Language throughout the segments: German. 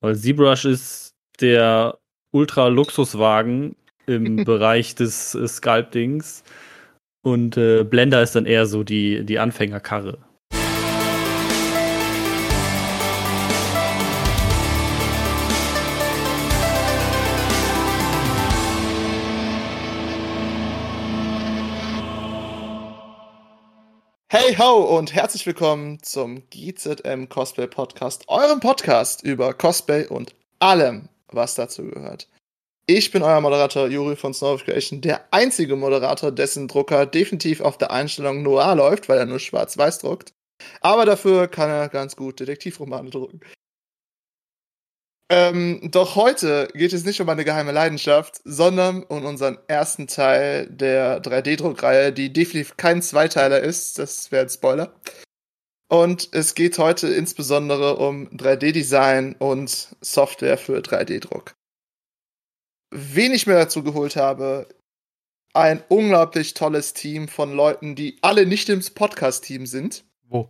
Weil ZBrush ist der Ultra-Luxuswagen im Bereich des äh, Sculptings. Und äh, Blender ist dann eher so die, die Anfängerkarre. Hey ho und herzlich willkommen zum GZM Cosplay Podcast, eurem Podcast über Cosplay und allem, was dazu gehört. Ich bin euer Moderator Juri von Snow Creation, der einzige Moderator, dessen Drucker definitiv auf der Einstellung Noir läuft, weil er nur schwarz-weiß druckt. Aber dafür kann er ganz gut Detektivromane drucken. Ähm, doch heute geht es nicht um eine geheime Leidenschaft, sondern um unseren ersten Teil der 3D-Druckreihe, die definitiv kein Zweiteiler ist. Das wäre ein Spoiler. Und es geht heute insbesondere um 3D-Design und Software für 3D-Druck. Wen ich mir dazu geholt habe, ein unglaublich tolles Team von Leuten, die alle nicht im Podcast-Team sind. Wo?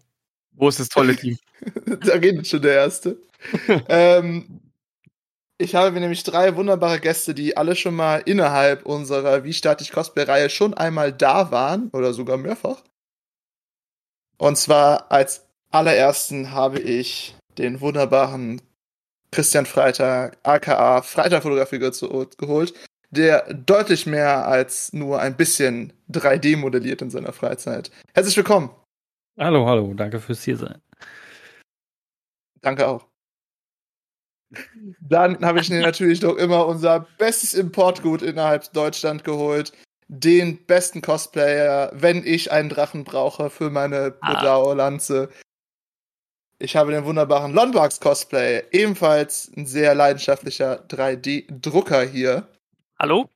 Wo ist das tolle Team? da geht schon der erste. ähm, ich habe nämlich drei wunderbare Gäste, die alle schon mal innerhalb unserer Wie starte ich Cosplay-Reihe schon einmal da waren oder sogar mehrfach. Und zwar als allerersten habe ich den wunderbaren Christian Freitag, aka Freitag Fotografie geholt, der deutlich mehr als nur ein bisschen 3D modelliert in seiner Freizeit. Herzlich willkommen. Hallo, hallo, danke fürs hier sein. Danke auch. Dann habe ich mir natürlich noch immer unser bestes Importgut innerhalb Deutschland geholt. Den besten Cosplayer, wenn ich einen Drachen brauche für meine Budao-Lanze. Ich habe den wunderbaren Lonbarks Cosplay, ebenfalls ein sehr leidenschaftlicher 3D-Drucker hier. Hallo?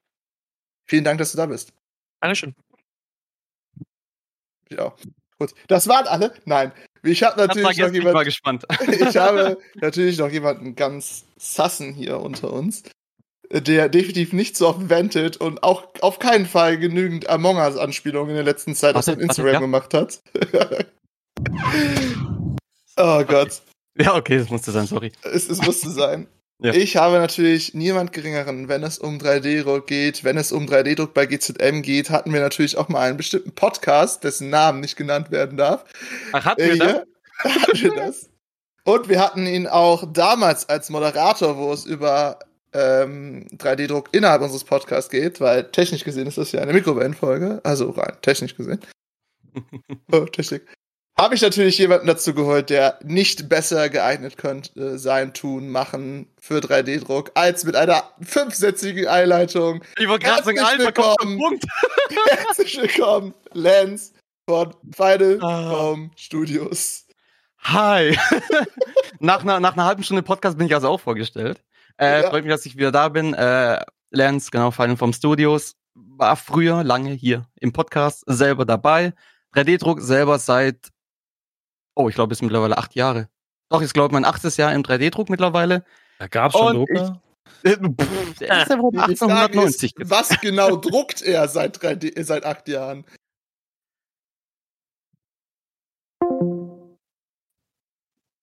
Vielen Dank, dass du da bist. Dankeschön. Ja, gut. Das waren alle? Nein. Ich habe natürlich noch jemanden. Mal gespannt. ich habe natürlich noch jemanden ganz sassen hier unter uns, der definitiv nicht so oft ventet und auch auf keinen Fall genügend Among Us Anspielungen in der letzten Zeit auf Instagram ja? gemacht hat. oh Gott. Ja, okay, das musste sein, sorry. Es, es musste sein. Ja. Ich habe natürlich niemand geringeren, wenn es um 3D-Druck geht, wenn es um 3D-Druck bei GZM geht, hatten wir natürlich auch mal einen bestimmten Podcast, dessen Namen nicht genannt werden darf. Ach, hatten wir äh, das? hatten wir das. Und wir hatten ihn auch damals als Moderator, wo es über ähm, 3D-Druck innerhalb unseres Podcasts geht, weil technisch gesehen ist das ja eine Mikrowellenfolge, also rein technisch gesehen. oh, Technik habe ich natürlich jemanden dazu geholt, der nicht besser geeignet könnte sein Tun machen für 3D-Druck als mit einer fünfsätzigen Einleitung. Ich wollte gerade sagen, Alter, kommt Punkt. Herzlich willkommen, Lance von Final ah. Home Studios. Hi. nach, einer, nach einer halben Stunde Podcast bin ich also auch vorgestellt. Äh, ja. Freut mich, dass ich wieder da bin. Äh, Lance, genau, Final Form Studios. War früher lange hier im Podcast selber dabei. 3D-Druck selber seit Oh, ich glaube, es ist mittlerweile acht Jahre. Doch, ich glaube, mein achtes Jahr im 3D-Druck mittlerweile. Da gab es schon Drucker? Ich, äh, pff, der ist ja 1890. Ist, was genau druckt er seit, 3D, seit acht Jahren?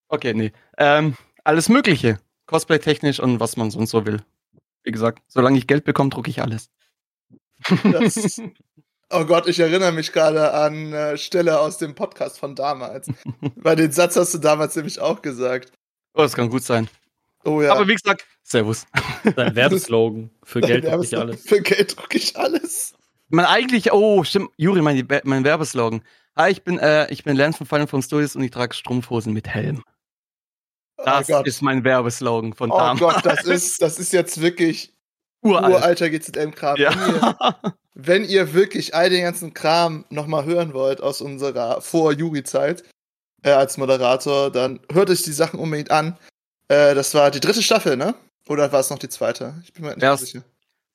Okay, nee. Ähm, alles Mögliche. Cosplay-technisch und was man sonst so will. Wie gesagt, solange ich Geld bekomme, drucke ich alles. Das, Oh Gott, ich erinnere mich gerade an äh, Stelle aus dem Podcast von damals. Weil den Satz hast du damals nämlich auch gesagt. Oh, das kann gut sein. Oh ja. Aber wie gesagt, Servus. Dein Werbeslogan. Für Geld drucke ich alles. Für Geld drucke ich alles. Man eigentlich, oh, stimmt, Juri, mein, mein Werbeslogan. Hi, ich bin, äh, ich bin Lance von Final Phone Studios und ich trage Strumpfhosen mit Helm. Oh das oh ist mein Werbeslogan von damals. Oh Gott, das ist, das ist jetzt wirklich Uralt. uralter GZM-Kram. Ja wenn ihr wirklich all den ganzen Kram nochmal hören wollt aus unserer Vor-Juri-Zeit äh, als Moderator, dann hört euch die Sachen unbedingt an. Äh, das war die dritte Staffel, ne? Oder war es noch die zweite? Ich bin mir nicht Erst, sicher.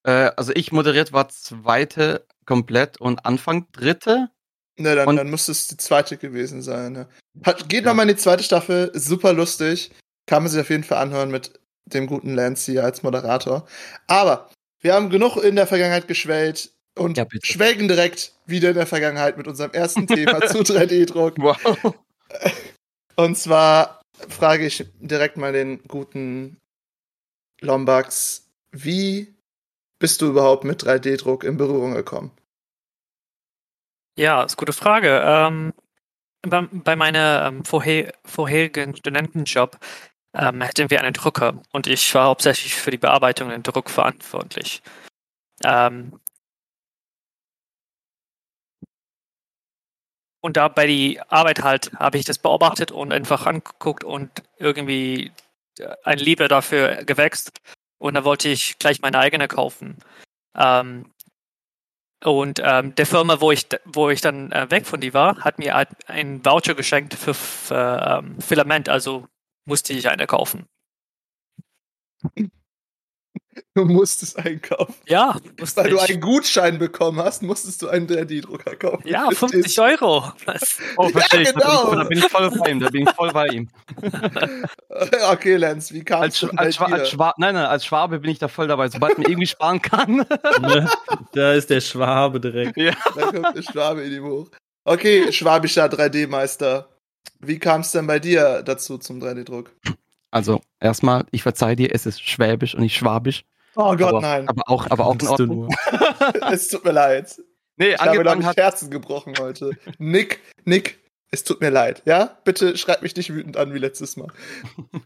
Äh, also ich moderiert war zweite komplett und Anfang dritte. Ne, dann, und dann müsste es die zweite gewesen sein. Ne? Hat, geht ja. nochmal in die zweite Staffel, super lustig. Kann man sich auf jeden Fall anhören mit dem guten Lance hier als Moderator. Aber wir haben genug in der Vergangenheit geschwellt und ja, schwelgen direkt wieder in der Vergangenheit mit unserem ersten Thema zu 3D-Druck. Wow. Und zwar frage ich direkt mal den guten Lombax, wie bist du überhaupt mit 3D-Druck in Berührung gekommen? Ja, ist eine gute Frage. Ähm, bei, bei meinem ähm, vorher, vorherigen Studentenjob ähm, hatten wir einen Drucker und ich war hauptsächlich für die Bearbeitung und Druck verantwortlich. Ähm, und da bei die Arbeit halt habe ich das beobachtet und einfach angeguckt und irgendwie ein Liebe dafür gewächst. Und da wollte ich gleich meine eigene kaufen. Ähm, und ähm, der Firma, wo ich, wo ich dann äh, weg von die war, hat mir ein Voucher geschenkt für, für ähm, Filament, also musste ich eine kaufen. Du musstest einkaufen. Ja, musste Weil ich. du einen Gutschein bekommen hast, musstest du einen 3D-Drucker kaufen. Ja, 50 Euro. Was? Oh, verstehe ja, genau. Da bin, ich, da bin, ich, voll bei ihm. Da bin ich voll bei ihm. okay, Lance, wie kam es als, Schwa als Schwa Nein, nein, als Schwabe bin ich da voll dabei, sobald man irgendwie sparen kann. Ne? da ist der Schwabe direkt. Ja. Da kommt der Schwabe in ihm hoch. Okay, schwabischer 3D-Meister. Wie kam es denn bei dir dazu zum 3D-Druck? Also, erstmal, ich verzeihe dir, es ist Schwäbisch und nicht Schwabisch. Oh Gott, aber, nein. Aber auch, aber auch in Ordnung. es tut mir leid. Nee, ich habe noch hat... Herzen gebrochen heute. Nick, Nick, es tut mir leid. Ja, bitte schreib mich nicht wütend an wie letztes Mal.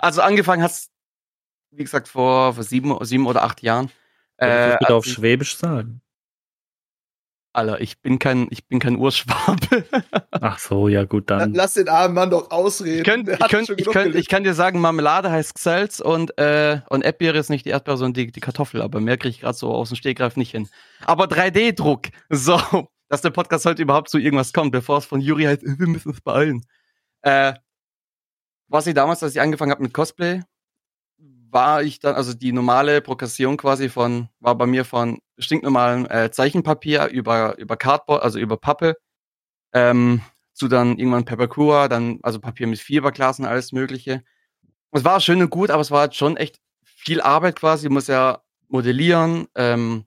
Also angefangen hast, wie gesagt, vor, vor sieben, sieben oder acht Jahren. Äh, bitte auf Schwäbisch sagen. Alter, ich bin kein, ich bin kein Urschwabe. Ach so, ja gut, dann. Lass den armen Mann doch ausreden. Ich, könnt, ich, könnt, ich, könnt, ich kann dir sagen, Marmelade heißt Xelz und, äh, und Erdbeere ist nicht die Erdbeere, sondern die, die Kartoffel. Aber mehr kriege ich gerade so aus dem Stegreif nicht hin. Aber 3D-Druck. So, dass der Podcast heute überhaupt zu irgendwas kommt, bevor es von Juri heißt, wir müssen es beeilen. Äh, was ich damals, als ich angefangen habe mit Cosplay, war ich dann, also die normale Progression quasi von, war bei mir von stinknormalem äh, Zeichenpapier über, über Cardboard, also über Pappe, ähm, zu dann irgendwann Papercura, dann also Papier mit Fiberglas und alles mögliche. Es war schön und gut, aber es war halt schon echt viel Arbeit quasi. Du musst ja modellieren, ähm,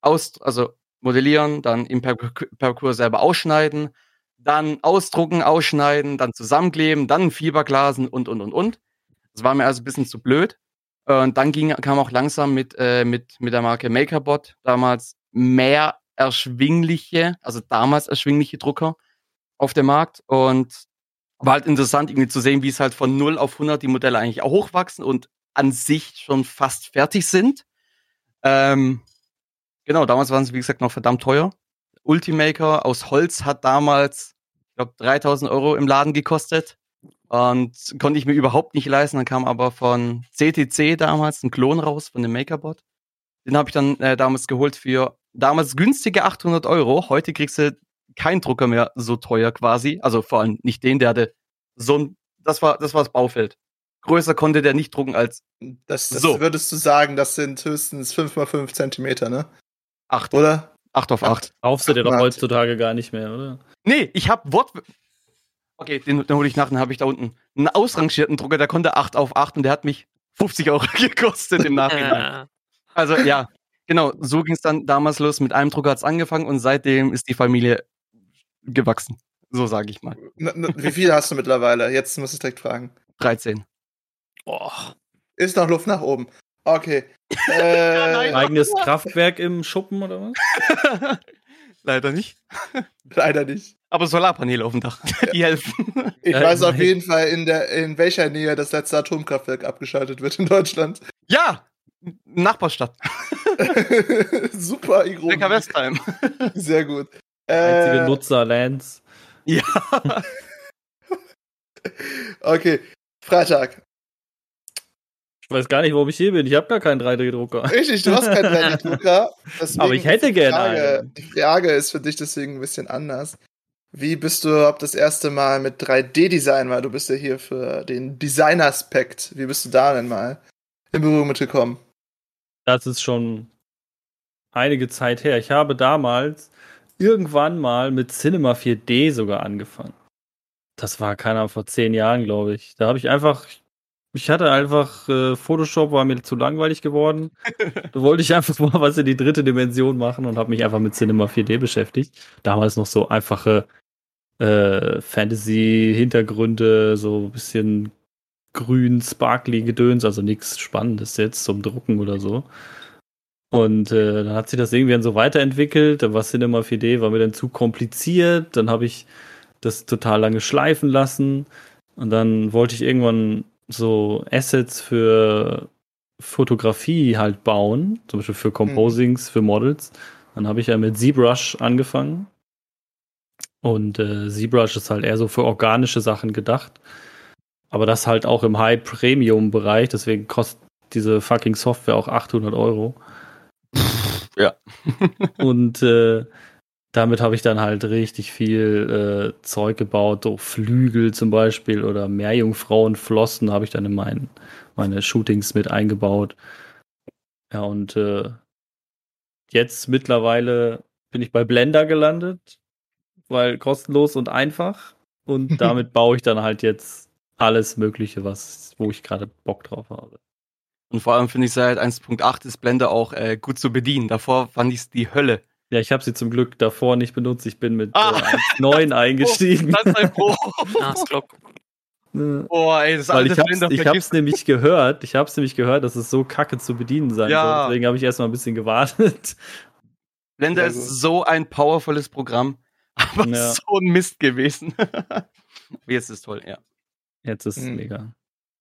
aus, also modellieren, dann im Papercura selber ausschneiden, dann ausdrucken, ausschneiden, dann zusammenkleben, dann Fiberglasen und, und, und, und. Das war mir also ein bisschen zu blöd. Und dann ging, kam auch langsam mit, äh, mit, mit der Marke MakerBot damals mehr erschwingliche, also damals erschwingliche Drucker auf dem Markt. Und war halt interessant, irgendwie zu sehen, wie es halt von 0 auf 100 die Modelle eigentlich auch hochwachsen und an sich schon fast fertig sind. Ähm, genau, damals waren sie, wie gesagt, noch verdammt teuer. Ultimaker aus Holz hat damals, ich glaube, 3000 Euro im Laden gekostet. Und konnte ich mir überhaupt nicht leisten. Dann kam aber von CTC damals ein Klon raus von dem Makerbot. Den habe ich dann äh, damals geholt für damals günstige 800 Euro. Heute kriegst du keinen Drucker mehr so teuer quasi. Also vor allem nicht den, der hatte so ein, das war, das war das Baufeld. Größer konnte der nicht drucken als. Das, das so. würdest du sagen, das sind höchstens 5 mal 5 Zentimeter, ne? 8. Oder? 8 auf 8. Kaufst du dir doch heutzutage gar nicht mehr, oder? Nee, ich habe Wort, Okay, den, den hole ich nach, dann habe ich da unten einen ausrangierten Drucker, der konnte 8 auf 8 und der hat mich 50 Euro gekostet im Nachhinein. also ja, genau, so ging es dann damals los. Mit einem Drucker hat es angefangen und seitdem ist die Familie gewachsen. So sage ich mal. wie viele hast du mittlerweile? Jetzt muss ich direkt fragen. 13. Boah. Ist noch Luft nach oben. Okay. Äh, Eigenes Kraftwerk im Schuppen oder was? Leider nicht. Leider nicht. Aber Solarpaneele auf dem Dach, die helfen. Ich weiß auf jeden Fall, in, der, in welcher Nähe das letzte Atomkraftwerk abgeschaltet wird in Deutschland. Ja, Nachbarstadt. Super, Igro. Becker Westheim. Sehr gut. Einzige äh, Nutzer, Lance. Ja. okay, Freitag. Ich weiß gar nicht, warum ich hier bin. Ich habe gar keinen 3D-Drucker. Richtig, du hast keinen 3D-Drucker. Aber ich hätte gerne einen. Die Frage ist für dich deswegen ein bisschen anders. Wie bist du überhaupt das erste Mal mit 3D-Design, weil du bist ja hier für den Design-Aspekt. Wie bist du da denn mal in Berührung mitgekommen? Das ist schon einige Zeit her. Ich habe damals irgendwann mal mit Cinema 4D sogar angefangen. Das war keiner vor zehn Jahren, glaube ich. Da habe ich einfach, ich hatte einfach, äh, Photoshop war mir zu langweilig geworden. da wollte ich einfach mal was in die dritte Dimension machen und habe mich einfach mit Cinema 4D beschäftigt. Damals noch so einfache äh, Fantasy-Hintergründe, so ein bisschen grün, sparkly Gedöns, also nichts Spannendes jetzt zum Drucken oder so. Und äh, dann hat sich das irgendwie dann so weiterentwickelt. Da war Cinema 4D, war mir dann zu kompliziert. Dann habe ich das total lange schleifen lassen. Und dann wollte ich irgendwann so Assets für Fotografie halt bauen, zum Beispiel für Composings, mhm. für Models. Dann habe ich ja mit ZBrush angefangen. Und äh, ZBrush ist halt eher so für organische Sachen gedacht. Aber das halt auch im High-Premium-Bereich, deswegen kostet diese fucking Software auch 800 Euro. Ja. und äh, damit habe ich dann halt richtig viel äh, Zeug gebaut, so Flügel zum Beispiel oder Meerjungfrauenflossen habe ich dann in mein, meine Shootings mit eingebaut. Ja, und äh, jetzt mittlerweile bin ich bei Blender gelandet, weil kostenlos und einfach. Und damit baue ich dann halt jetzt alles Mögliche, was, wo ich gerade Bock drauf habe. Und vor allem finde ich seit 1.8 ist Blender auch äh, gut zu bedienen. Davor fand ich es die Hölle. Ja, ich habe sie zum Glück davor nicht benutzt. Ich bin mit ah. äh, 1.9 eingestiegen. Das ist ein Pro. das Boah, ey, das Weil ich hab's, Blender ich hab's nämlich gehört, ich hab's nämlich gehört, dass es so kacke zu bedienen sein ja. soll. Deswegen habe ich erstmal ein bisschen gewartet. Blender ja, ist so ein powervolles Programm, aber ja. so ein Mist gewesen. Jetzt ist es toll, ja. Jetzt ist es mhm. mega.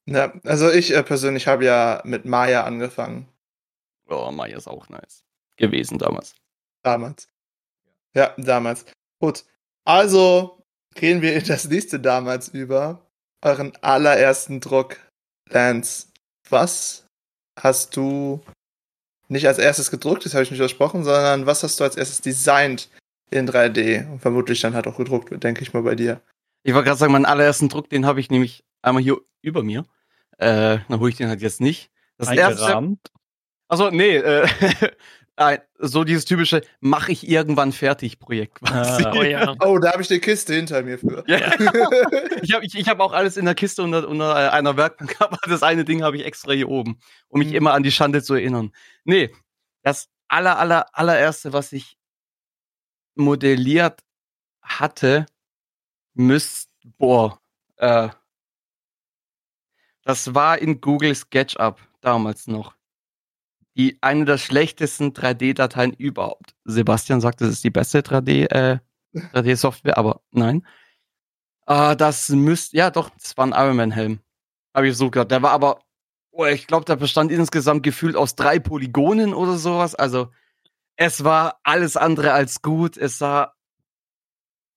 Ja, also ich äh, persönlich habe ja mit Maya angefangen. Oh, Maya ist auch nice gewesen damals. Damals. Ja, damals. Gut. Also gehen wir in das nächste damals über. Euren allerersten Druck. Lance, was hast du nicht als erstes gedruckt, das habe ich nicht versprochen, sondern was hast du als erstes designt in 3D und vermutlich dann halt auch gedruckt, denke ich mal bei dir. Ich wollte gerade sagen, meinen allerersten Druck, den habe ich nämlich einmal hier über mir. Äh, dann hole ich den halt jetzt nicht. Das erste. Also nee, äh, so dieses typische mache ich irgendwann fertig Projekt quasi. Ah, oh, ja. oh, da habe ich eine Kiste hinter mir für. Ja. ich habe ich, ich hab auch alles in der Kiste unter, unter einer Werkbank, aber das eine Ding habe ich extra hier oben, um mich mhm. immer an die Schande zu erinnern. Nee, das aller aller allererste, was ich modelliert hatte, müsste boah, äh, das war in Google SketchUp damals noch. Die eine der schlechtesten 3D-Dateien überhaupt. Sebastian sagt, das ist die beste 3D, äh, 3D-Software, aber nein. Äh, das müsste, ja doch, das war ein Ironman-Helm. Habe ich so gehört. Der war aber, oh, ich glaube, der bestand insgesamt gefühlt aus drei Polygonen oder sowas. Also, es war alles andere als gut. Es sah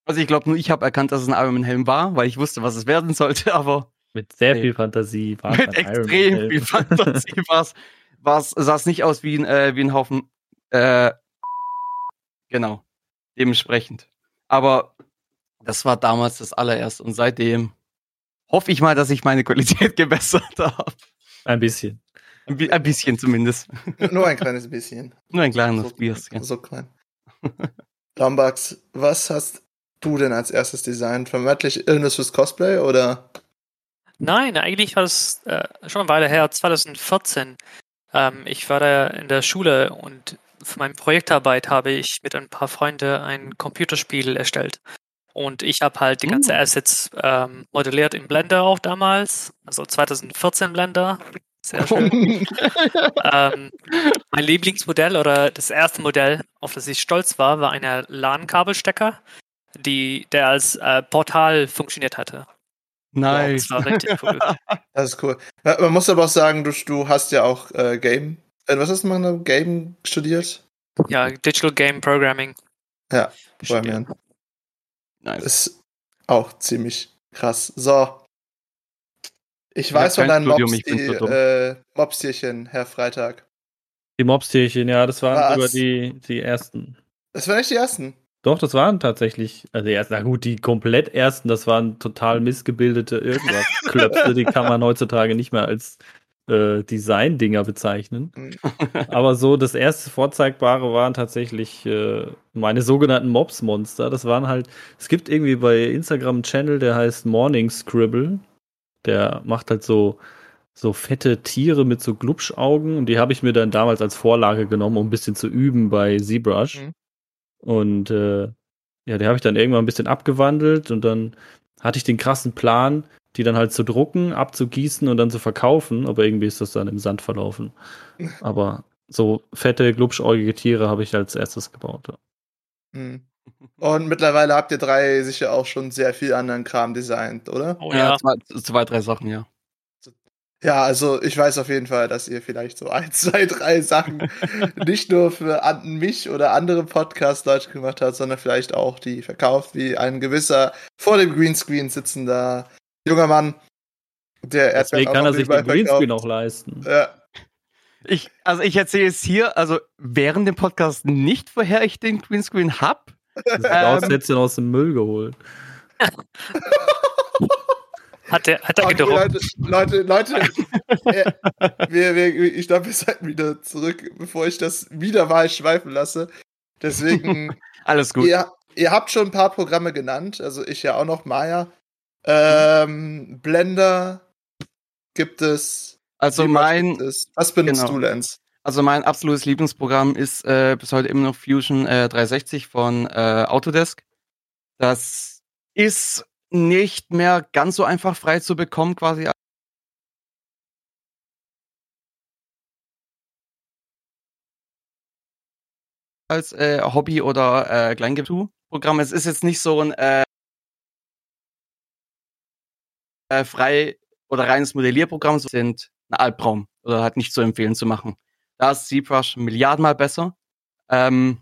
also ich glaube, nur ich habe erkannt, dass es ein Ironman-Helm war, weil ich wusste, was es werden sollte, aber mit sehr nee. viel Fantasie war Mit extrem viel Fantasie war's, war's, sah es nicht aus wie ein, äh, wie ein Haufen. Äh, genau. Dementsprechend. Aber das war damals das allererste und seitdem hoffe ich mal, dass ich meine Qualität gebessert habe. Ein bisschen. Ein, ein, bisschen zumindest. Nur ein kleines bisschen. Nur ein kleines so, bisschen. So klein. Lambax, was hast du denn als erstes designt? Vermutlich irgendwas fürs Cosplay oder? Nein, eigentlich war es äh, schon eine Weile her, 2014. Ähm, ich war da in der Schule und für meine Projektarbeit habe ich mit ein paar Freunden ein Computerspiel erstellt. Und ich habe halt die ganzen uh. Assets ähm, modelliert in Blender auch damals, also 2014 Blender. Sehr schön. ähm, mein Lieblingsmodell oder das erste Modell, auf das ich stolz war, war ein LAN-Kabelstecker, der als äh, Portal funktioniert hatte. Nice. Wow, das war richtig cool. das ist cool. Man muss aber auch sagen, du, du hast ja auch äh, Game. Äh, was hast du mal Game studiert? Ja, Digital Game Programming. Ja, Programmieren. Nice. Ist auch ziemlich krass. So. Ich, ich weiß von deinen Mobs, die, äh, Mobstierchen, Herr Freitag. Die Mobstierchen, ja, das waren Was? sogar die, die ersten. Das waren nicht die ersten. Doch, das waren tatsächlich, also erst, na gut, die komplett ersten, das waren total missgebildete irgendwas Klöpse, die kann man heutzutage nicht mehr als äh, Design-Dinger bezeichnen. Aber so das erste Vorzeigbare waren tatsächlich äh, meine sogenannten Mobs-Monster. Das waren halt, es gibt irgendwie bei Instagram einen Channel, der heißt Morning Scribble. Der macht halt so, so fette Tiere mit so Glubschaugen und die habe ich mir dann damals als Vorlage genommen, um ein bisschen zu üben bei ZBrush. Mhm. Und äh, ja, die habe ich dann irgendwann ein bisschen abgewandelt und dann hatte ich den krassen Plan, die dann halt zu drucken, abzugießen und dann zu verkaufen, aber irgendwie ist das dann im Sand verlaufen. Aber so fette, glubschäugige Tiere habe ich als erstes gebaut. Ja. Hm. Und mittlerweile habt ihr drei sicher auch schon sehr viel anderen Kram designt, oder? Oh ja, ja zwei, zwei, drei Sachen, ja. Ja, also ich weiß auf jeden Fall, dass ihr vielleicht so ein, zwei, drei Sachen nicht nur für an mich oder andere Podcast-Leute gemacht habt, sondern vielleicht auch die verkauft, wie ein gewisser vor dem Greenscreen sitzender junger Mann, der Deswegen kann er sich den Greenscreen auch leisten. Ja. Ich, also ich erzähle es hier, also während dem Podcast nicht, woher ich den Greenscreen hab. Das ähm, jetzt aus dem Müll geholt. Hat er, hat er okay, Leute, Leute, Leute äh, wir, wir, ich glaube, wir sollten wieder zurück, bevor ich das wieder mal schweifen lasse. Deswegen. Alles gut. Ihr, ihr, habt schon ein paar Programme genannt, also ich ja auch noch, Maya. Ähm, Blender gibt es. Also mein. Es. Was benutzt genau. du, Lenz? Also mein absolutes Lieblingsprogramm ist äh, bis heute immer noch Fusion äh, 360 von äh, Autodesk. Das ist nicht mehr ganz so einfach frei zu bekommen, quasi. Als äh, Hobby- oder äh, Kleingetu-Programm. Es ist jetzt nicht so ein äh, äh, frei oder reines Modellierprogramm, sind ein Albtraum oder halt nicht zu empfehlen zu machen. Da ist ZBrush milliardenmal besser. Ähm,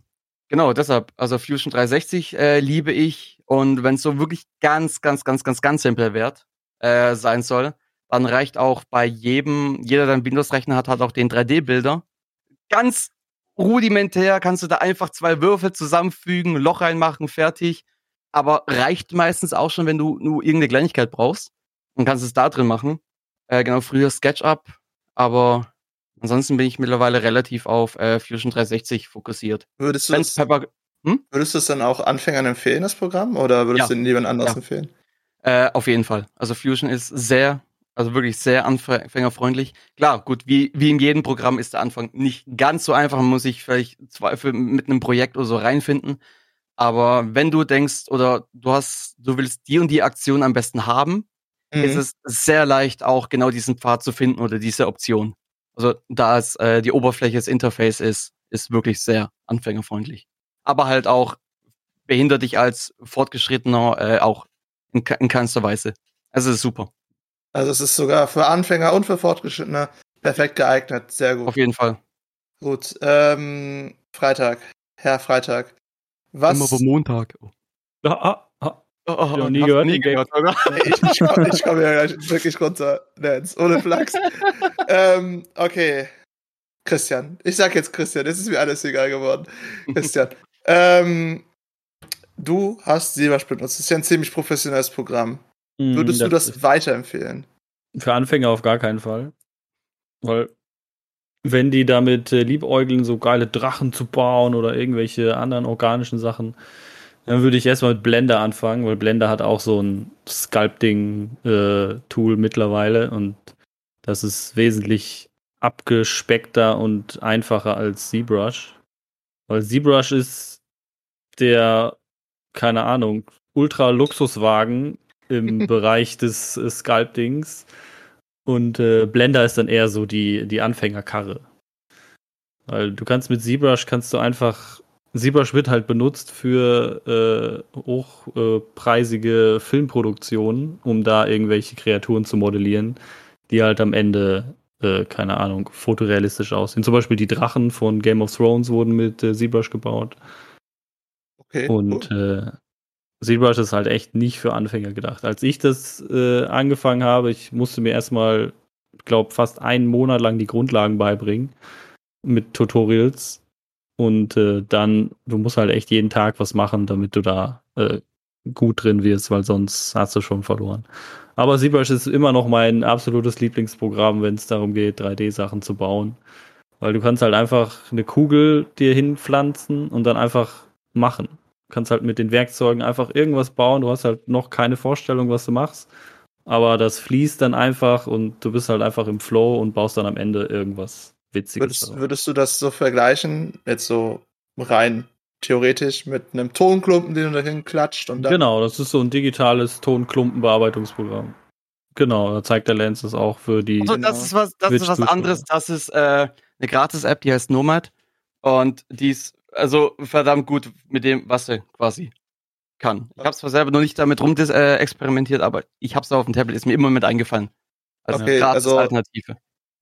genau, deshalb, also Fusion 360 äh, liebe ich und wenn es so wirklich ganz, ganz, ganz, ganz, ganz simpel wird, äh, sein soll, dann reicht auch bei jedem, jeder, der einen Windows-Rechner hat, hat auch den 3D-Bilder. Ganz rudimentär kannst du da einfach zwei Würfel zusammenfügen, Loch reinmachen, fertig. Aber reicht meistens auch schon, wenn du nur irgendeine Kleinigkeit brauchst. Und kannst es da drin machen. Äh, genau, früher SketchUp, aber ansonsten bin ich mittlerweile relativ auf äh, Fusion 360 fokussiert. Würdest du, das, Pepper, hm? Würdest du es dann auch Anfängern empfehlen, das Programm? Oder würdest ja. du jemand anders ja. empfehlen? Äh, auf jeden Fall. Also Fusion ist sehr, also wirklich sehr anfängerfreundlich. Klar, gut, wie, wie in jedem Programm ist der Anfang nicht ganz so einfach. Man muss sich vielleicht Zweifel mit einem Projekt oder so reinfinden. Aber wenn du denkst oder du hast, du willst die und die Aktion am besten haben, mhm. ist es sehr leicht, auch genau diesen Pfad zu finden oder diese Option. Also da es äh, die Oberfläche des Interface ist, ist wirklich sehr anfängerfreundlich aber halt auch behindert dich als Fortgeschrittener äh, auch in, in keinster Weise. Also es ist super. Also es ist sogar für Anfänger und für Fortgeschrittene perfekt geeignet. Sehr gut. Auf jeden Fall. Gut. Ähm, Freitag. Herr Freitag. Was? Immer Montag. Oh. Ah, ah, ah. Oh, oh, oh, nie gehört, nie gehört, ich, ich komme komm ja gleich wirklich runter, Nance, ohne Flachs. ähm, okay. Christian. Ich sag jetzt Christian, es ist mir alles egal geworden. Christian. Ähm, du hast ZBrush benutzt. Das ist ja ein ziemlich professionelles Programm. Mm, Würdest das du das weiterempfehlen? Für Anfänger auf gar keinen Fall. Weil, wenn die damit äh, liebäugeln, so geile Drachen zu bauen oder irgendwelche anderen organischen Sachen, dann würde ich erstmal mit Blender anfangen, weil Blender hat auch so ein Sculpting-Tool äh, mittlerweile und das ist wesentlich abgespeckter und einfacher als ZBrush. Weil ZBrush ist der, keine Ahnung, Ultra-Luxuswagen im Bereich des äh, Sculptings. Und äh, Blender ist dann eher so die, die Anfängerkarre. Weil du kannst mit ZBrush kannst du einfach. ZBrush wird halt benutzt für äh, hochpreisige Filmproduktionen, um da irgendwelche Kreaturen zu modellieren, die halt am Ende, äh, keine Ahnung, fotorealistisch aussehen. Zum Beispiel die Drachen von Game of Thrones wurden mit äh, ZBrush gebaut. Okay. Und cool. äh, ZBrush ist halt echt nicht für Anfänger gedacht. Als ich das äh, angefangen habe, ich musste mir erstmal, glaube fast einen Monat lang die Grundlagen beibringen mit Tutorials. Und äh, dann, du musst halt echt jeden Tag was machen, damit du da äh, gut drin wirst, weil sonst hast du schon verloren. Aber ZBrush ist immer noch mein absolutes Lieblingsprogramm, wenn es darum geht, 3D-Sachen zu bauen. Weil du kannst halt einfach eine Kugel dir hinpflanzen und dann einfach machen. Du kannst halt mit den Werkzeugen einfach irgendwas bauen. Du hast halt noch keine Vorstellung, was du machst. Aber das fließt dann einfach und du bist halt einfach im Flow und baust dann am Ende irgendwas Witziges. Würdest, würdest du das so vergleichen, jetzt so rein theoretisch mit einem Tonklumpen, den du dahin klatscht und dann. Genau, das ist so ein digitales Tonklumpenbearbeitungsprogramm. Genau, da zeigt der Lens es auch für die. Also das ist was, das ist was anderes. Das ist äh, eine Gratis-App, die heißt Nomad. Und die ist also verdammt gut mit dem, was sie quasi kann. Ich habe zwar selber noch nicht damit rum äh, experimentiert, aber ich habe es auf dem Tablet, ist mir immer mit eingefallen. Als okay, also Alternative.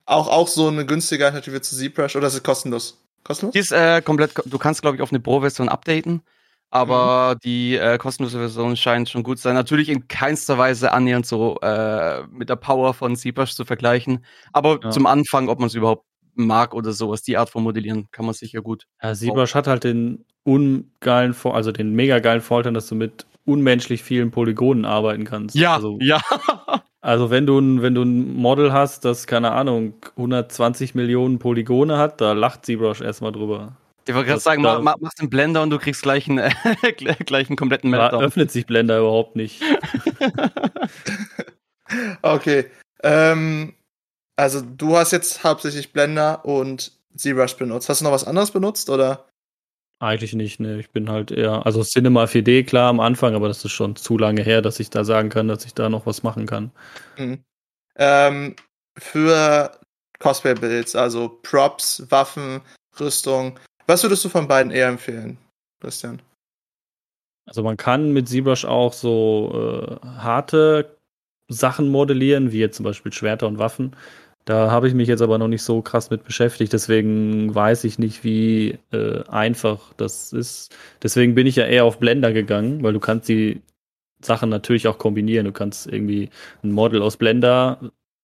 Auch, auch so eine günstige Alternative zu ZBrush oder ist es kostenlos? Kostenlos? Die ist äh, komplett, du kannst, glaube ich, auf eine Pro-Version updaten. Aber mhm. die äh, kostenlose Version scheint schon gut zu sein. Natürlich in keinster Weise annähernd so äh, mit der Power von ZBrush zu vergleichen. Aber ja. zum Anfang, ob man es überhaupt mag oder sowas, die Art von Modellieren kann man sicher gut. Ja, ZBrush hat halt den ungeilen, also den mega geilen Vorteil, dass du mit unmenschlich vielen Polygonen arbeiten kannst. Ja, also, ja. also wenn du, ein, wenn du ein Model hast, das, keine Ahnung, 120 Millionen Polygone hat, da lacht ZBrush erstmal drüber. Ich wollte gerade sagen, mach, mach, mach den Blender und du kriegst gleich einen, gleich einen kompletten Meltdown. Da öffnet sich Blender überhaupt nicht. okay. Ähm, also du hast jetzt hauptsächlich Blender und ZBrush benutzt. Hast du noch was anderes benutzt oder? Eigentlich nicht, ne. Ich bin halt eher, also Cinema 4D klar am Anfang, aber das ist schon zu lange her, dass ich da sagen kann, dass ich da noch was machen kann. Mhm. Ähm, für Cosplay-Builds, also Props, Waffen, Rüstung, was würdest du von beiden eher empfehlen, Christian? Also man kann mit ZBrush auch so äh, harte Sachen modellieren, wie jetzt zum Beispiel Schwerter und Waffen. Da habe ich mich jetzt aber noch nicht so krass mit beschäftigt, deswegen weiß ich nicht, wie äh, einfach das ist. Deswegen bin ich ja eher auf Blender gegangen, weil du kannst die Sachen natürlich auch kombinieren. Du kannst irgendwie ein Model aus Blender,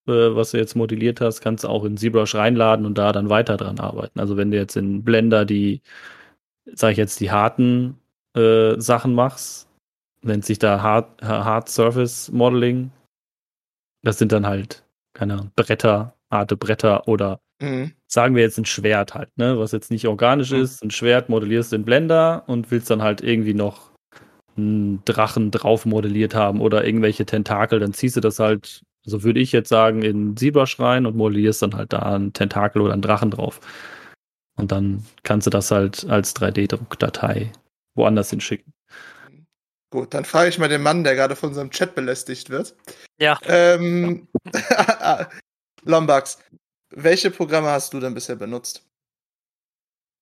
äh, was du jetzt modelliert hast, kannst auch in ZBrush reinladen und da dann weiter dran arbeiten. Also wenn du jetzt in Blender die, sage ich jetzt, die harten äh, Sachen machst, nennt sich da Hard, Hard Surface Modeling. Das sind dann halt keine Bretter, harte Bretter oder mhm. sagen wir jetzt ein Schwert halt, ne, was jetzt nicht organisch mhm. ist. Ein Schwert modellierst du in Blender und willst dann halt irgendwie noch einen Drachen drauf modelliert haben oder irgendwelche Tentakel, dann ziehst du das halt, so würde ich jetzt sagen, in ZBrush rein und modellierst dann halt da einen Tentakel oder einen Drachen drauf. Und dann kannst du das halt als 3D-Druckdatei woanders hinschicken. Gut, dann frage ich mal den Mann, der gerade von unserem Chat belästigt wird. Ja. Ähm, Lombax, welche Programme hast du denn bisher benutzt?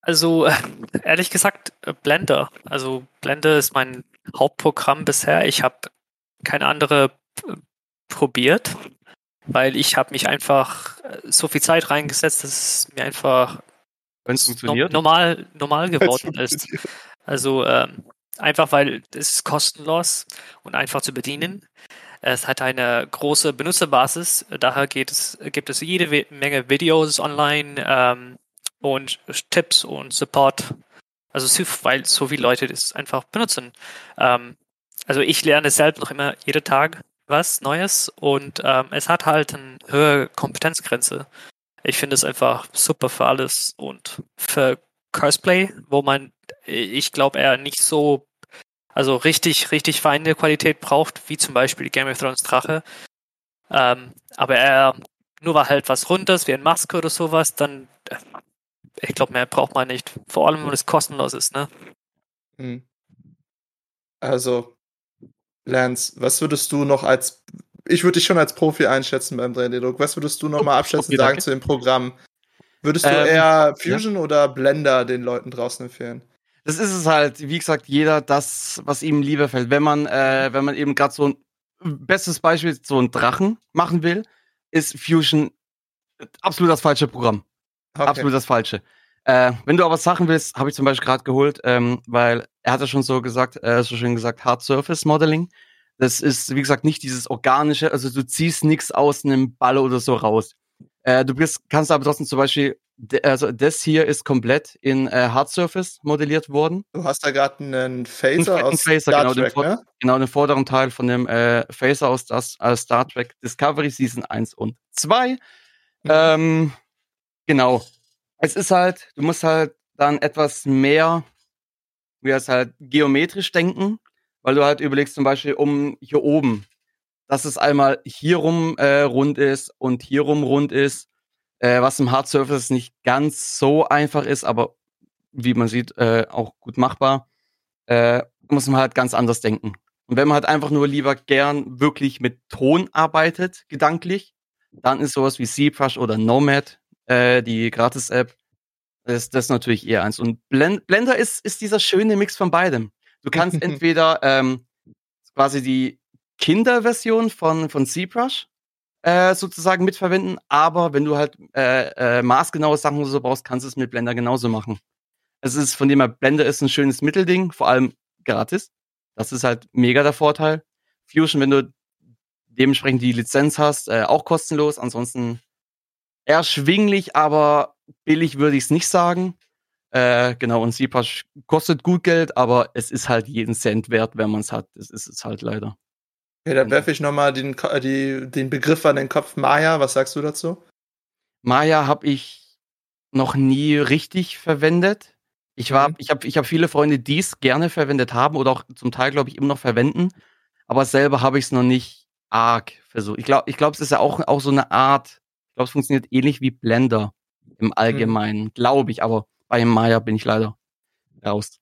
Also, äh, ehrlich gesagt, äh, Blender. Also, Blender ist mein Hauptprogramm bisher. Ich habe keine andere äh, probiert, weil ich habe mich einfach so viel Zeit reingesetzt, dass es mir einfach no normal, normal geworden ist. Also, ähm, Einfach weil es ist kostenlos und einfach zu bedienen. Es hat eine große Benutzerbasis, daher geht es, gibt es jede Menge Videos online ähm, und Tipps und Support. Also weil so viele Leute das einfach benutzen. Ähm, also ich lerne selbst noch immer jeden Tag was Neues und ähm, es hat halt eine höhere Kompetenzgrenze. Ich finde es einfach super für alles und für Cosplay, wo man, ich glaube, er nicht so also richtig, richtig feine Qualität braucht, wie zum Beispiel Game of Thrones Drache. Ähm, aber er, nur weil halt was runter wie ein Maske oder sowas, dann, äh, ich glaube, mehr braucht man nicht. Vor allem, wenn es kostenlos ist, ne? Hm. Also, Lance, was würdest du noch als, ich würde dich schon als Profi einschätzen beim 3D-Druck, was würdest du noch mal abschätzend okay, sagen zu dem Programm? Würdest du ähm, eher Fusion ja. oder Blender den Leuten draußen empfehlen? Das ist es halt, wie gesagt, jeder das, was ihm lieber fällt. Wenn man, äh, wenn man eben gerade so ein bestes Beispiel, so ein Drachen machen will, ist Fusion absolut das falsche Programm. Okay. Absolut das falsche. Äh, wenn du aber Sachen willst, habe ich zum Beispiel gerade geholt, ähm, weil er hat ja schon so gesagt, äh, so schön gesagt, Hard Surface Modeling. Das ist, wie gesagt, nicht dieses organische, also du ziehst nichts aus einem Ball oder so raus. Äh, du bist, kannst aber trotzdem zum Beispiel also das hier ist komplett in äh, Hard Surface modelliert worden. Du hast da gerade einen Phaser einen aus Phaser, Star genau, Trek, den, ne? genau, den vorderen Teil von dem äh, Phaser aus das, Star Trek Discovery Season 1 und 2. Mhm. Ähm, genau. Es ist halt, du musst halt dann etwas mehr, wie es halt geometrisch denken, weil du halt überlegst zum Beispiel um hier oben, dass es einmal hier rum äh, rund ist und hier rum rund ist äh, was im Hard Surface nicht ganz so einfach ist, aber wie man sieht, äh, auch gut machbar, äh, muss man halt ganz anders denken. Und wenn man halt einfach nur lieber gern wirklich mit Ton arbeitet, gedanklich, dann ist sowas wie ZBrush oder Nomad, äh, die Gratis-App, ist das natürlich eher eins. Und Blend Blender ist, ist dieser schöne Mix von beidem. Du kannst entweder ähm, quasi die Kinderversion von, von ZBrush äh, sozusagen mitverwenden, aber wenn du halt äh, äh, maßgenaue Sachen so brauchst, kannst du es mit Blender genauso machen. Es ist von dem her, Blender ist ein schönes Mittelding, vor allem gratis. Das ist halt mega der Vorteil. Fusion, wenn du dementsprechend die Lizenz hast, äh, auch kostenlos. Ansonsten erschwinglich, aber billig würde ich es nicht sagen. Äh, genau, und ZBrush kostet gut Geld, aber es ist halt jeden Cent wert, wenn man es hat. Das ist es halt leider. Okay, dann werfe ich nochmal den, die, den Begriff an den Kopf Maya. Was sagst du dazu? Maya habe ich noch nie richtig verwendet. Ich, war, mhm. ich habe ich hab viele Freunde, die es gerne verwendet haben oder auch zum Teil, glaube ich, immer noch verwenden. Aber selber habe ich es noch nicht arg versucht. Ich glaube, ich glaub, es ist ja auch, auch so eine Art, ich glaube, es funktioniert ähnlich wie Blender im Allgemeinen, mhm. glaube ich. Aber bei Maya bin ich leider raus.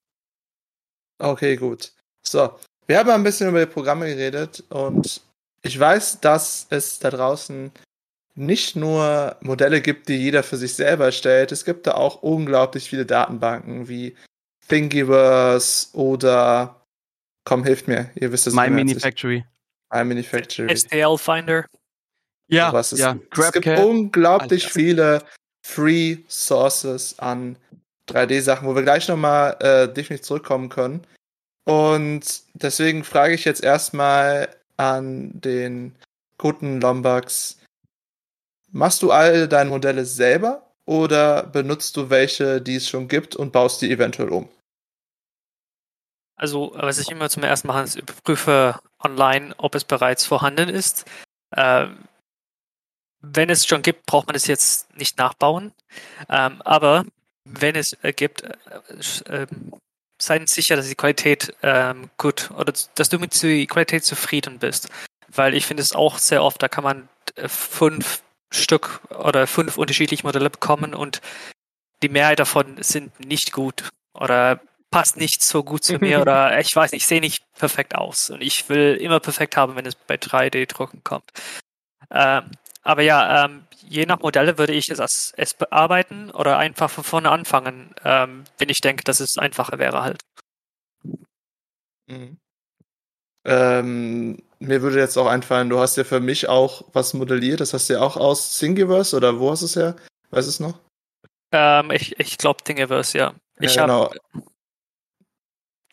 Okay, gut. So, wir haben ein bisschen über die Programme geredet und ich weiß, dass es da draußen nicht nur Modelle gibt, die jeder für sich selber stellt. Es gibt da auch unglaublich viele Datenbanken wie Thingiverse oder komm, hilft mir, ihr wisst es. My Manufactory. My Manufactory. STL Finder. Ja, was ist, ja. Es gibt unglaublich viele Free Sources an 3D-Sachen, wo wir gleich nochmal äh, definitiv zurückkommen können. Und deswegen frage ich jetzt erstmal an den guten Lombax, Machst du all deine Modelle selber oder benutzt du welche, die es schon gibt und baust die eventuell um? Also, was ich immer zum ersten mache, ist überprüfe online, ob es bereits vorhanden ist. Äh, wenn es schon gibt, braucht man es jetzt nicht nachbauen. Ähm, aber wenn es äh, gibt, äh, ähm, sei sicher, dass die Qualität ähm, gut oder dass du mit der Qualität zufrieden bist. Weil ich finde es auch sehr oft, da kann man äh, fünf Stück oder fünf unterschiedliche Modelle bekommen und die Mehrheit davon sind nicht gut oder passt nicht so gut zu mir oder ich weiß nicht, ich sehe nicht perfekt aus und ich will immer perfekt haben, wenn es bei 3D-Drucken kommt. Ähm, aber ja, ähm, je nach Modelle würde ich es als es bearbeiten oder einfach von vorne anfangen, ähm, wenn ich denke, dass es einfacher wäre halt. Mhm. Ähm, mir würde jetzt auch einfallen, du hast ja für mich auch was modelliert. Das hast du ja auch aus Thingiverse oder wo hast du es her? Weißt du es noch? Ähm, ich ich glaube Thingiverse, ja. Ich ja, genau. Hab,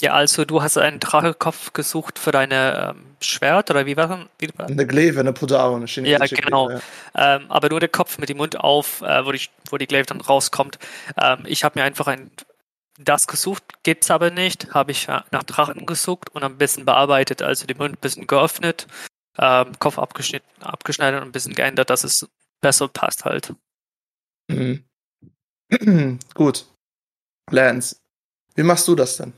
ja, also du hast einen Drachekopf gesucht für deine ähm, Schwert oder wie war das? Eine Glaive, eine Podaro, eine chinesische Ja, genau. Glaive, ja. Ähm, aber nur der Kopf mit dem Mund auf, äh, wo, die, wo die Glaive dann rauskommt. Ähm, ich habe mir einfach ein das gesucht, gibt's aber nicht. Habe ich nach Drachen gesucht und ein bisschen bearbeitet, also den Mund ein bisschen geöffnet, ähm, Kopf abgeschnitten, abgeschneidet und ein bisschen geändert, dass es besser passt halt. Mhm. Gut. Lance, wie machst du das denn?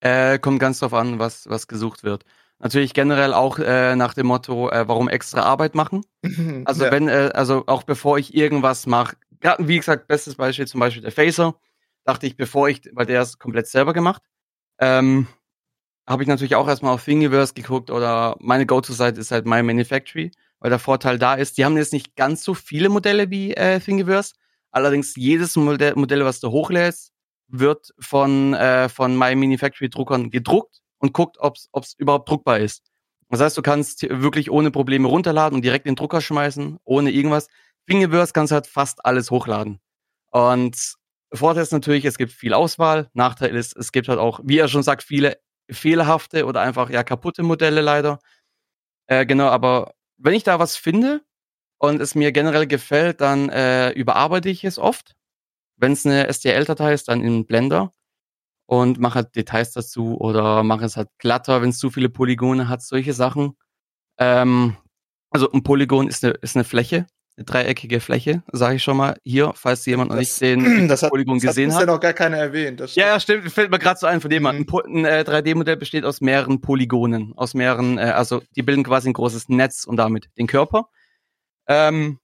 Äh, kommt ganz drauf an, was, was gesucht wird. Natürlich generell auch äh, nach dem Motto, äh, warum extra Arbeit machen. Also ja. wenn, äh, also auch bevor ich irgendwas mache, wie gesagt, bestes Beispiel zum Beispiel der Phaser dachte ich, bevor ich, weil der ist komplett selber gemacht, ähm, habe ich natürlich auch erstmal auf Thingiverse geguckt oder meine Go-To-Seite ist halt My Manufactory, weil der Vorteil da ist, die haben jetzt nicht ganz so viele Modelle wie äh, Thingiverse, allerdings jedes Modell, Modell, was du hochlädst, wird von, äh, von My Manufactory Druckern gedruckt und guckt, ob es überhaupt druckbar ist. Das heißt, du kannst wirklich ohne Probleme runterladen und direkt in den Drucker schmeißen, ohne irgendwas. Thingiverse kannst du halt fast alles hochladen. Und Vorteil ist natürlich, es gibt viel Auswahl. Nachteil ist, es gibt halt auch, wie er schon sagt, viele fehlerhafte oder einfach ja kaputte Modelle leider. Äh, genau, aber wenn ich da was finde und es mir generell gefällt, dann äh, überarbeite ich es oft. Wenn es eine STL-Datei ist, dann in Blender und mache halt Details dazu oder mache es halt glatter, wenn es zu viele Polygone hat, solche Sachen. Ähm, also ein Polygon ist eine, ist eine Fläche eine dreieckige Fläche, sage ich schon mal hier, falls jemand noch nicht den das hat, Polygon das gesehen hat. Das hat ja noch gar keiner erwähnt. ja, stimmt, fällt mir gerade so ein von dem. Mhm. Ein, ein äh, 3D-Modell besteht aus mehreren Polygonen, aus mehreren, äh, also die bilden quasi ein großes Netz und damit den Körper. Ähm,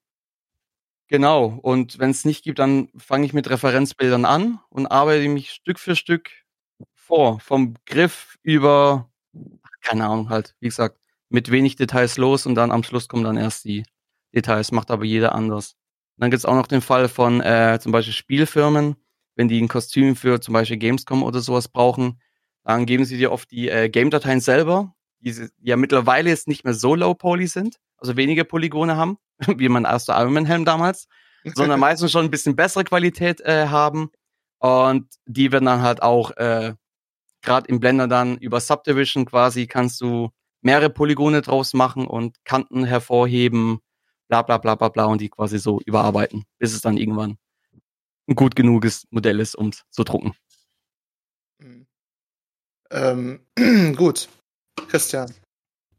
genau, und wenn es nicht gibt, dann fange ich mit Referenzbildern an und arbeite mich Stück für Stück vor, vom Griff über keine Ahnung, halt, wie gesagt, mit wenig Details los und dann am Schluss kommen dann erst die Details, macht aber jeder anders. dann gibt es auch noch den Fall von äh, zum Beispiel Spielfirmen, wenn die ein Kostüm für zum Beispiel Gamescom oder sowas brauchen, dann geben sie dir oft die äh, Game-Dateien selber, die ja mittlerweile jetzt nicht mehr so low-poly sind, also weniger Polygone haben, wie man aus der Iron Man Helm damals, sondern meistens schon ein bisschen bessere Qualität äh, haben. Und die werden dann halt auch äh, gerade im Blender dann über Subdivision quasi kannst du mehrere Polygone draus machen und Kanten hervorheben, bla bla bla bla bla und die quasi so überarbeiten, bis es dann irgendwann ein gut genuges Modell ist, um zu drucken. Mhm. Ähm, gut. Christian,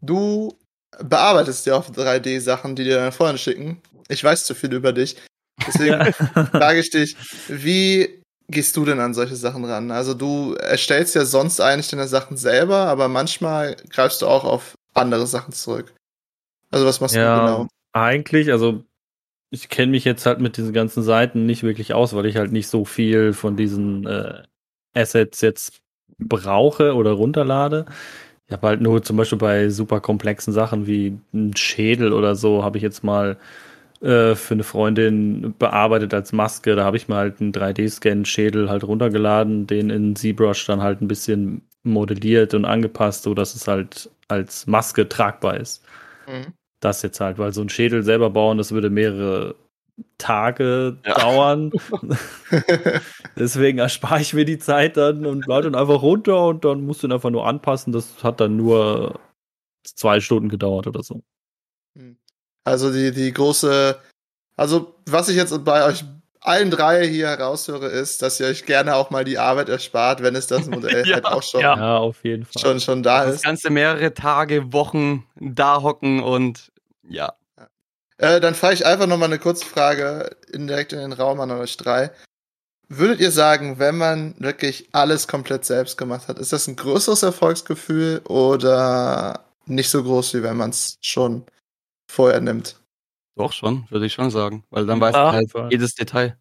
du bearbeitest ja auch 3D-Sachen, die dir deine Freunde schicken. Ich weiß zu viel über dich. Deswegen frage ich dich, wie gehst du denn an solche Sachen ran? Also du erstellst ja sonst eigentlich deine Sachen selber, aber manchmal greifst du auch auf andere Sachen zurück. Also was machst ja, du genau? Eigentlich, also ich kenne mich jetzt halt mit diesen ganzen Seiten nicht wirklich aus, weil ich halt nicht so viel von diesen äh, Assets jetzt brauche oder runterlade. Ich habe halt nur zum Beispiel bei super komplexen Sachen wie ein Schädel oder so, habe ich jetzt mal äh, für eine Freundin bearbeitet als Maske. Da habe ich mir halt einen 3D-Scan-Schädel halt runtergeladen, den in ZBrush dann halt ein bisschen modelliert und angepasst, sodass es halt als Maske tragbar ist. Mhm. Das jetzt halt, weil so ein Schädel selber bauen, das würde mehrere Tage ja. dauern. Deswegen erspare ich mir die Zeit dann und lade dann einfach runter und dann musst du ihn einfach nur anpassen. Das hat dann nur zwei Stunden gedauert oder so. Hm. Also die, die große, also was ich jetzt bei euch allen drei hier heraushöre, ist, dass ihr euch gerne auch mal die Arbeit erspart, wenn es das Modell ja, halt auch schon, ja, auf jeden Fall. schon, schon da das ist. Das Ganze mehrere Tage, Wochen da hocken und ja. Äh, dann frage ich einfach nochmal eine kurze Frage direkt in den Raum an euch drei. Würdet ihr sagen, wenn man wirklich alles komplett selbst gemacht hat, ist das ein größeres Erfolgsgefühl oder nicht so groß, wie wenn man es schon vorher nimmt? Doch schon, würde ich schon sagen, weil dann weißt du halt jedes Detail.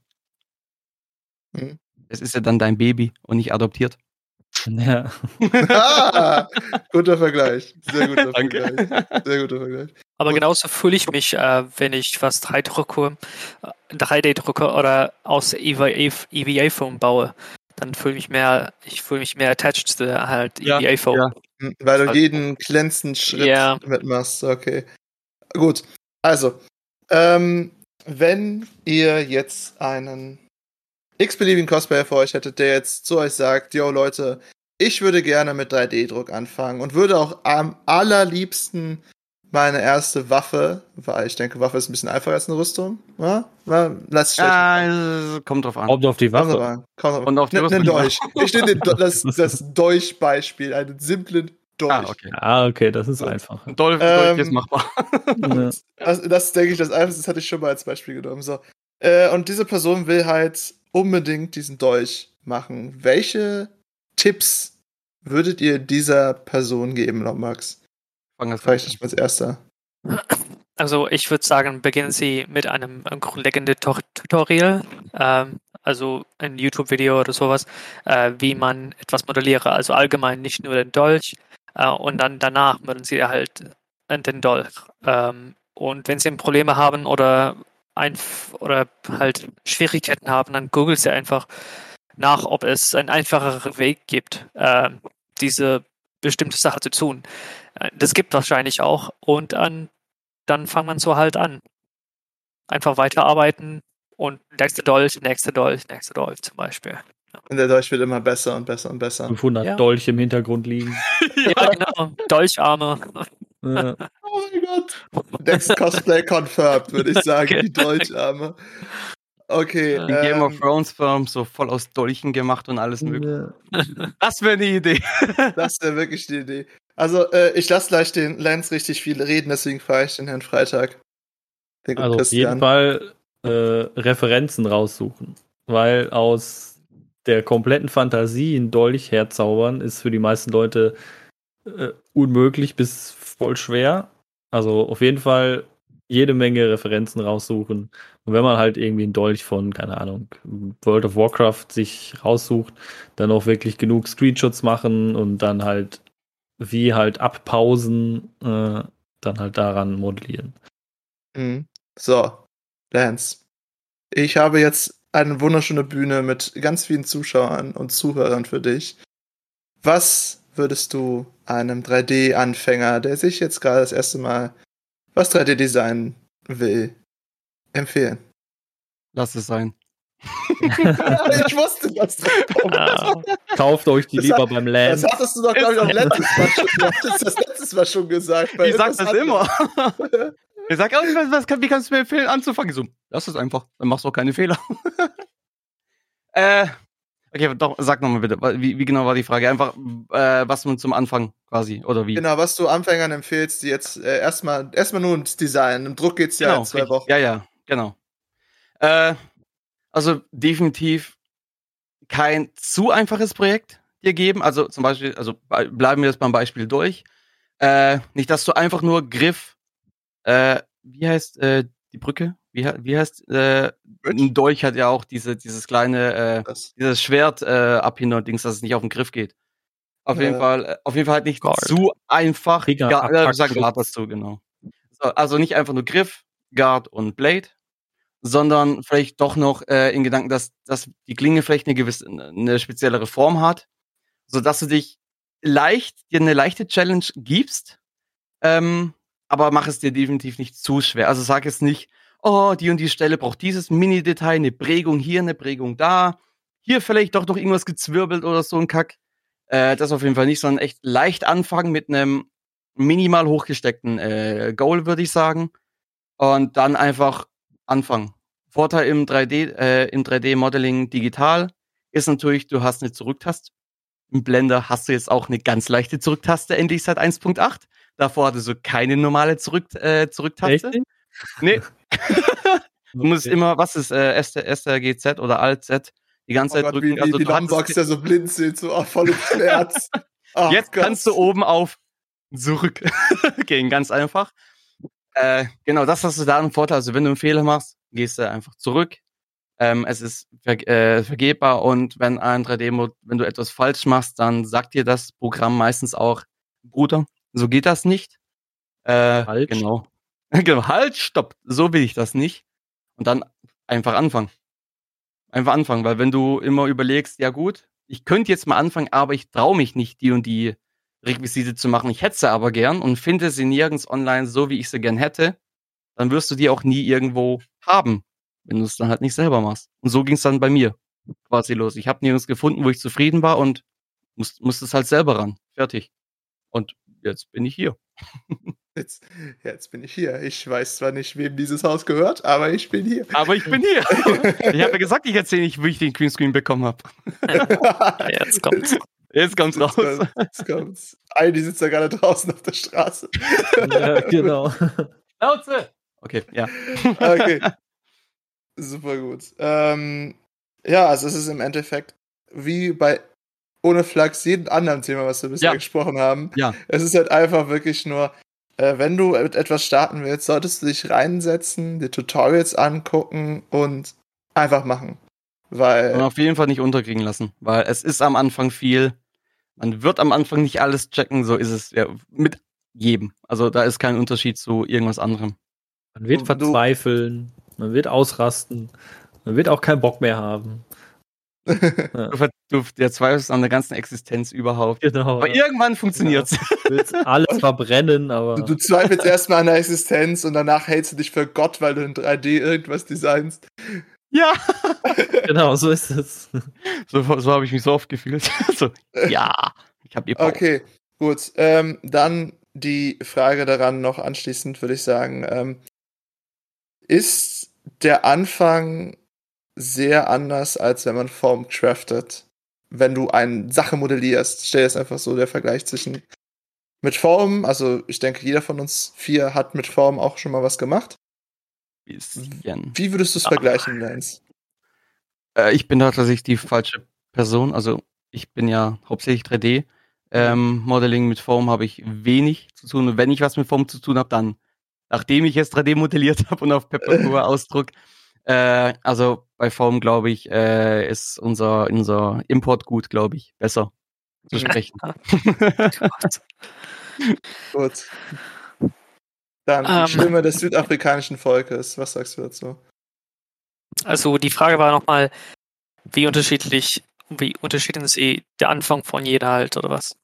Hm. Es ist ja dann dein Baby und nicht adoptiert. Ja. ah, guter Vergleich. Sehr guter Danke. Vergleich. Sehr guter Vergleich. Aber Und genauso fühle ich mich, äh, wenn ich was 3D-drucke 3D drucke oder aus EVA-Foam baue. Dann fühle ich mehr, ich fühle mich mehr attached zu halt ja, EVA-Foam. Ja. Hm, weil du halt jeden glänzenden Schritt yeah. mitmachst. Okay. Gut. Also, ähm, wenn ihr jetzt einen x-beliebigen Cosplayer für euch hättet, der jetzt zu euch sagt, yo Leute, ich würde gerne mit 3D-Druck anfangen und würde auch am allerliebsten meine erste Waffe, weil ich denke, Waffe ist ein bisschen einfacher als eine Rüstung. Ja? Lass ja, kommt drauf an. Kommt auf die Waffe. Kommt drauf Kommt Und auf die Rüstung. Dolch. Ich nehme das, das Dolch-Beispiel, einen simplen Dolch. Ah, okay. Ah, okay, das ist einfach. Dolch, Dolch ist ähm, machbar. das, das denke ich, das Einfachste, das hatte ich schon mal als Beispiel genommen. So. Äh, und diese Person will halt unbedingt diesen Dolch machen. Welche Tipps würdet ihr dieser Person geben, Max? Fang vielleicht nicht als erster. Also ich würde sagen, beginnen Sie mit einem grundlegenden Tutorial, ähm, also ein YouTube-Video oder sowas, äh, wie man etwas modelliere. Also allgemein nicht nur den Dolch äh, und dann danach würden Sie halt den Dolch. Ähm, und wenn Sie Probleme haben oder ein oder halt Schwierigkeiten haben, dann googelt sie einfach nach, ob es einen einfacheren Weg gibt, äh, diese bestimmte Sache zu tun. Äh, das gibt wahrscheinlich auch und an, dann fangt man so halt an. Einfach weiterarbeiten und nächste Dolch, nächste Dolch, nächste Dolch zum Beispiel. Und der Dolch wird immer besser und besser und besser. 500 ja. Dolch im Hintergrund liegen. ja, genau. Dolcharme. Ja. Oh mein Gott. Next Cosplay confirmed, würde ich sagen, okay. die Dolcharme. Okay. In ähm, Game of ähm, Thrones Film so voll aus Dolchen gemacht und alles mögliche. Das wäre eine Idee. das wäre wirklich die Idee. Also, äh, ich lasse gleich den Lance richtig viel reden, deswegen frage ich den Herrn Freitag. Den also auf jeden Fall äh, Referenzen raussuchen. Weil aus der kompletten Fantasie einen Dolch herzaubern ist für die meisten Leute äh, unmöglich bis voll schwer. Also auf jeden Fall jede Menge Referenzen raussuchen. Und wenn man halt irgendwie einen Dolch von, keine Ahnung, World of Warcraft sich raussucht, dann auch wirklich genug Screenshots machen und dann halt wie halt abpausen, äh, dann halt daran modellieren. Mhm. So, Lance. Ich habe jetzt eine wunderschöne Bühne mit ganz vielen Zuschauern und Zuhörern für dich. Was würdest du einem 3D-Anfänger, der sich jetzt gerade das erste Mal was 3D-Design will, empfehlen? Lass es sein. ich wusste, dass das kommt. Ah, kauft euch die Das lieber hat- beim Das Land. hattest du doch, glaube ich, auch letztes Mal schon, du das letztes Mal schon gesagt. Ich sag das immer. Ich sag, oh, was, was, kann- wie kannst du mir empfehlen, anzufangen? So, lass es einfach, dann machst du auch keine Fehler. äh, okay, doch, sag nochmal bitte, wie, wie genau war die Frage? Einfach, äh, was man zum Anfang quasi, oder wie? Genau, was du Anfängern empfehlst, die jetzt äh, erstmal erstmal nur ins Design. Im Druck geht's ja in zwei. Wochen. Ja, ja, genau. Äh, also definitiv kein zu einfaches Projekt dir geben. Also zum Beispiel, also bleiben wir jetzt beim Beispiel durch. Äh, nicht, dass du einfach nur Griff, äh, wie heißt äh, die Brücke? Wie, wie heißt äh, ein Dolch hat ja auch diese, dieses kleine, äh, dieses Schwert äh, Abhinder-Dings, dass es nicht auf den Griff geht. Auf jeden Ja. Fall, äh, auf jeden Fall halt nicht Guard. zu einfach. Äh, wir sagen. Guard dazu, genau. So, also nicht einfach nur Griff, Guard und Blade, sondern vielleicht doch noch äh, in Gedanken, dass, dass die Klinge vielleicht eine gewisse, eine speziellere Form hat, so dass du dich leicht, dir eine leichte Challenge gibst, ähm, aber mach es dir definitiv nicht zu schwer. Also sag jetzt nicht, oh, die und die Stelle braucht dieses Mini-Detail, eine Prägung hier, eine Prägung da, hier vielleicht doch noch irgendwas gezwirbelt oder so ein Kack. Äh, das auf jeden Fall nicht, sondern echt leicht anfangen mit einem minimal hochgesteckten äh, Goal, würde ich sagen. Und dann einfach anfangen. Vorteil im 3D, äh, im 3D-Modeling digital ist natürlich, du hast eine Zurücktaste. Im Blender hast du jetzt auch eine ganz leichte Zurücktaste, endlich seit 1.8. Davor hattest du keine normale Zurück, äh, Zurücktaste. Echt? Nee, du musst Okay. immer, was ist äh, STRGZ oder Alt-Z, die ganze oh Zeit Gott, wie, drücken. wie, wie du hattest- Lombox, der so blinzelt, so oh, voll im Schmerz. Ach Jetzt Gott. kannst du oben auf zurück gehen, ganz einfach. Äh, genau, das hast du da einen Vorteil. Also wenn du einen Fehler machst, gehst du einfach zurück. Ähm, es ist ver äh, vergebbar und wenn ein 3D-Mod, wenn du etwas falsch machst, dann sagt dir das Programm meistens auch, Bruder, so geht das nicht. Äh, Halt. Genau. genau. Halt, stopp. So will ich das nicht. Und dann einfach anfangen. Einfach anfangen, weil wenn du immer überlegst, ja gut, ich könnte jetzt mal anfangen, aber ich traue mich nicht, die und die Requisite zu machen. Ich hätte sie aber gern und finde sie nirgends online so, wie ich sie gern hätte, dann wirst du die auch nie irgendwo haben, wenn du es dann halt nicht selber machst. Und so ging es dann bei mir quasi los. Ich habe nirgends gefunden, wo ich zufrieden war und musste musste es halt selber ran. Fertig. Und jetzt bin ich hier. Jetzt, jetzt bin ich hier. Ich weiß zwar nicht, wem dieses Haus gehört, aber ich bin hier. Aber ich bin hier. ich habe ja gesagt, ich erzähle nicht, wie ich den Greenscreen bekommen habe. Ja, jetzt kommt's. Jetzt kommt's raus. Jetzt kommt's. Heidi sitzt da gerade draußen auf der Straße. Ja, genau. Schnauze! Okay, ja. Okay. Super gut. Ähm, ja, also es ist im Endeffekt wie bei ohne Flachs jedem anderen Thema, was wir bisher Ja. gesprochen haben. Ja. Es ist halt einfach wirklich nur, äh, wenn du mit etwas starten willst, solltest du dich reinsetzen, dir Tutorials angucken und einfach machen. Weil Und auf jeden Fall nicht unterkriegen lassen, weil es ist am Anfang viel. Man wird am Anfang nicht alles checken, so ist es ja mit jedem. Also da ist kein Unterschied zu irgendwas anderem. Man wird verzweifeln, man wird ausrasten, man wird auch keinen Bock mehr haben. Du, ver- du der zweifelst an der ganzen Existenz überhaupt. Genau. Aber irgendwann funktioniert's. Du willst alles verbrennen, aber du, du zweifelst erstmal an der Existenz und danach hältst du dich für Gott, weil du in 3D irgendwas designst. Ja. genau, so ist es. So, so habe ich mich so oft gefühlt. so, ja. Ich habe ihr Power. Okay, gut. Ähm, dann die Frage daran noch anschließend, würde ich sagen. Ähm, ist der Anfang sehr anders, als wenn man Form craftet? Wenn du eine Sache modellierst, stell jetzt einfach so der Vergleich zwischen mit Form, also ich denke, jeder von uns vier hat mit Form auch schon mal was gemacht. Bisschen. Wie würdest du es vergleichen, Lance? Äh, ich bin da tatsächlich die falsche Person. Also ich bin ja hauptsächlich 3D. Ähm, Modeling mit Form habe ich wenig zu tun. Und wenn ich was mit Form zu tun habe, dann nachdem ich es 3D modelliert habe und auf Papercure ausdruck. Äh, also bei Form glaube ich, äh, ist unser, unser Importgut, glaube ich, besser. zu sprechen. Gut. Dann die Ähm. Stimme des südafrikanischen Volkes. Was sagst du dazu? Also die Frage war nochmal, wie unterschiedlich, wie unterschiedlich ist eh der Anfang von jeder halt oder was?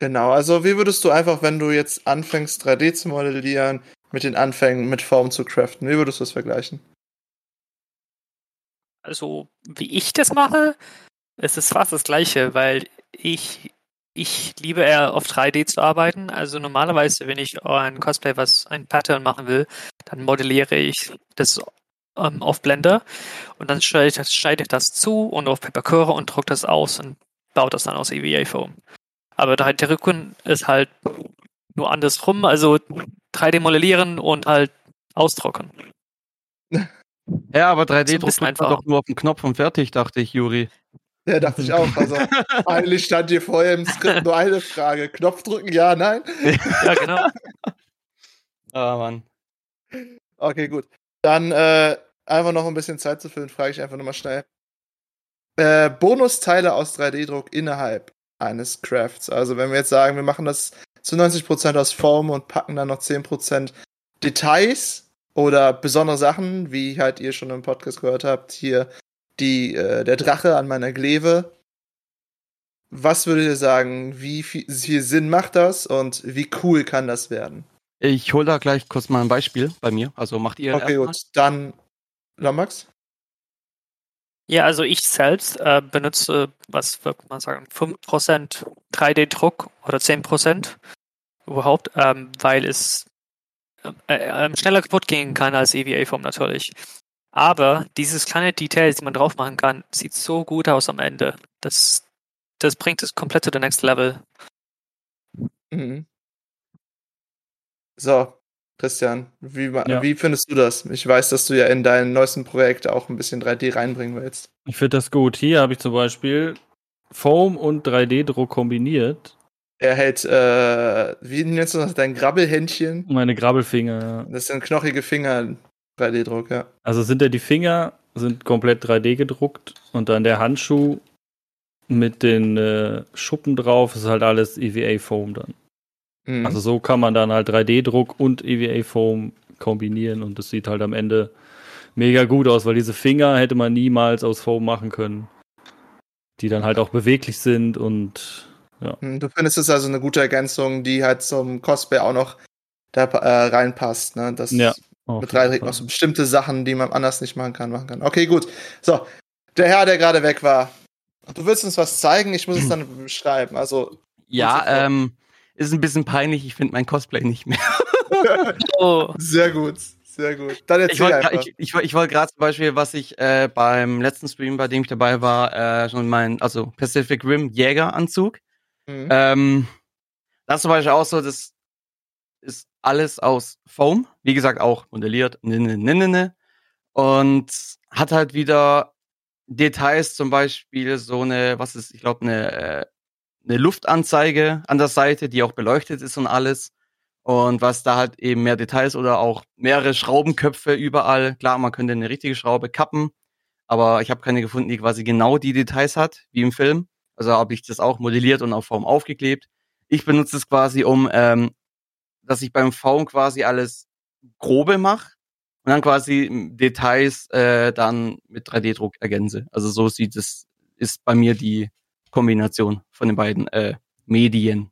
Genau, also wie würdest du einfach, wenn du jetzt anfängst 3D zu modellieren, mit den Anfängen mit Form zu craften, wie würdest du das vergleichen? Also wie ich das mache, es ist fast das gleiche, weil ich ich liebe eher auf 3D zu arbeiten. Also normalerweise, wenn ich ein Cosplay was ein Pattern machen will, dann modelliere ich das ähm, auf Blender und dann schneide ich, das, schneide ich das zu und auf Papercure und drucke das aus und baue das dann aus EVA Foam. Aber der der Rücken ist halt nur andersrum, also 3D modellieren und halt ausdrucken. Ja, aber So ein 3D-Druck bisschen drückt man einfacher. doch nur auf den Knopf und fertig, dachte ich, Juri. Ja, dachte ich auch. Also eigentlich stand hier vorher im Skript nur eine Frage. Knopf drücken, ja, nein? Ja, genau. Ah, Mann. Okay, gut. Dann äh, einfach noch ein bisschen Zeit zu füllen, frage ich einfach nochmal schnell. Äh, Bonusteile aus 3D-Druck innerhalb eines Crafts. Also wenn wir jetzt sagen, wir machen das zu 90% aus Form und packen dann noch 10% Details oder besondere Sachen, wie halt ihr schon im Podcast gehört habt, hier die, äh, der Drache an meiner Gleve. Was würdet ihr sagen, wie viel, viel Sinn macht das und wie cool kann das werden? Ich hole da gleich kurz mal ein Beispiel bei mir. Also macht ihr Okay, gut. Dann Lomax? Ja, also ich selbst äh, benutze, was würde man sagen, 5% 3D-Druck oder 10% überhaupt, ähm, weil es äh, äh, schneller kaputt gehen kann als EVA-Form natürlich. Aber dieses kleine Detail, die man drauf machen kann, sieht so gut aus am Ende. Das, das bringt es komplett to the next level. Mhm. So, Christian, wie, Ja. wie findest du das? Ich weiß, dass du ja in dein neuesten Projekt auch ein bisschen 3D reinbringen willst. Ich finde das gut. Hier habe ich zum Beispiel Foam und 3D-Druck kombiniert. Er hält, äh, wie nennst du das, dein Grabbelhändchen? Meine Grabbelfinger. ja. Das sind knochige Finger, 3D-Druck, ja. Also sind ja die Finger sind komplett 3D gedruckt und dann der Handschuh mit den äh, Schuppen drauf ist halt alles EVA-Foam dann. Mhm. Also so kann man dann halt 3D-Druck und EVA-Foam kombinieren und das sieht halt am Ende mega gut aus, weil diese Finger hätte man niemals aus Foam machen können. Die dann halt auch beweglich sind und Mhm, Du findest es also eine gute Ergänzung, die halt zum Cosplay auch noch da äh, reinpasst, ne? Das Ja, mit jeden 3D Fall. noch so bestimmte Sachen, die man anders nicht machen kann, machen kann. Okay, gut. So, der Herr, der gerade weg war. Du willst uns was zeigen, ich muss es dann beschreiben. Also, Ja, ähm, ist ein bisschen peinlich, ich finde mein Cosplay nicht mehr. Oh, sehr gut, sehr gut. Dann Ich erzähl wollte einfach. ich, ich, ich wollte gerade zum Beispiel, was ich äh, beim letzten Stream, bei dem ich dabei war, äh, schon mein, also Pacific Rim Jägeranzug. Mhm. Ähm, das ist zum Beispiel auch so, das ist alles aus Foam. Wie gesagt, auch modelliert. Ne, ne, ne. Und hat halt wieder Details, zum Beispiel so eine, was ist, ich glaube, eine, äh, eine Luftanzeige an der Seite, die auch beleuchtet ist und alles. Und was da halt eben mehr Details oder auch mehrere Schraubenköpfe überall. Klar, man könnte eine richtige Schraube kappen, aber ich habe keine gefunden, die quasi genau die Details hat, wie im Film. Also habe ich das auch modelliert und auf Form aufgeklebt. Ich benutze es quasi, um, ähm, dass ich beim Form quasi alles grobe mache und dann quasi m, Details äh, dann mit 3D-Druck ergänze. Also so sieht es, ist bei mir die Kombination von den beiden äh, Medien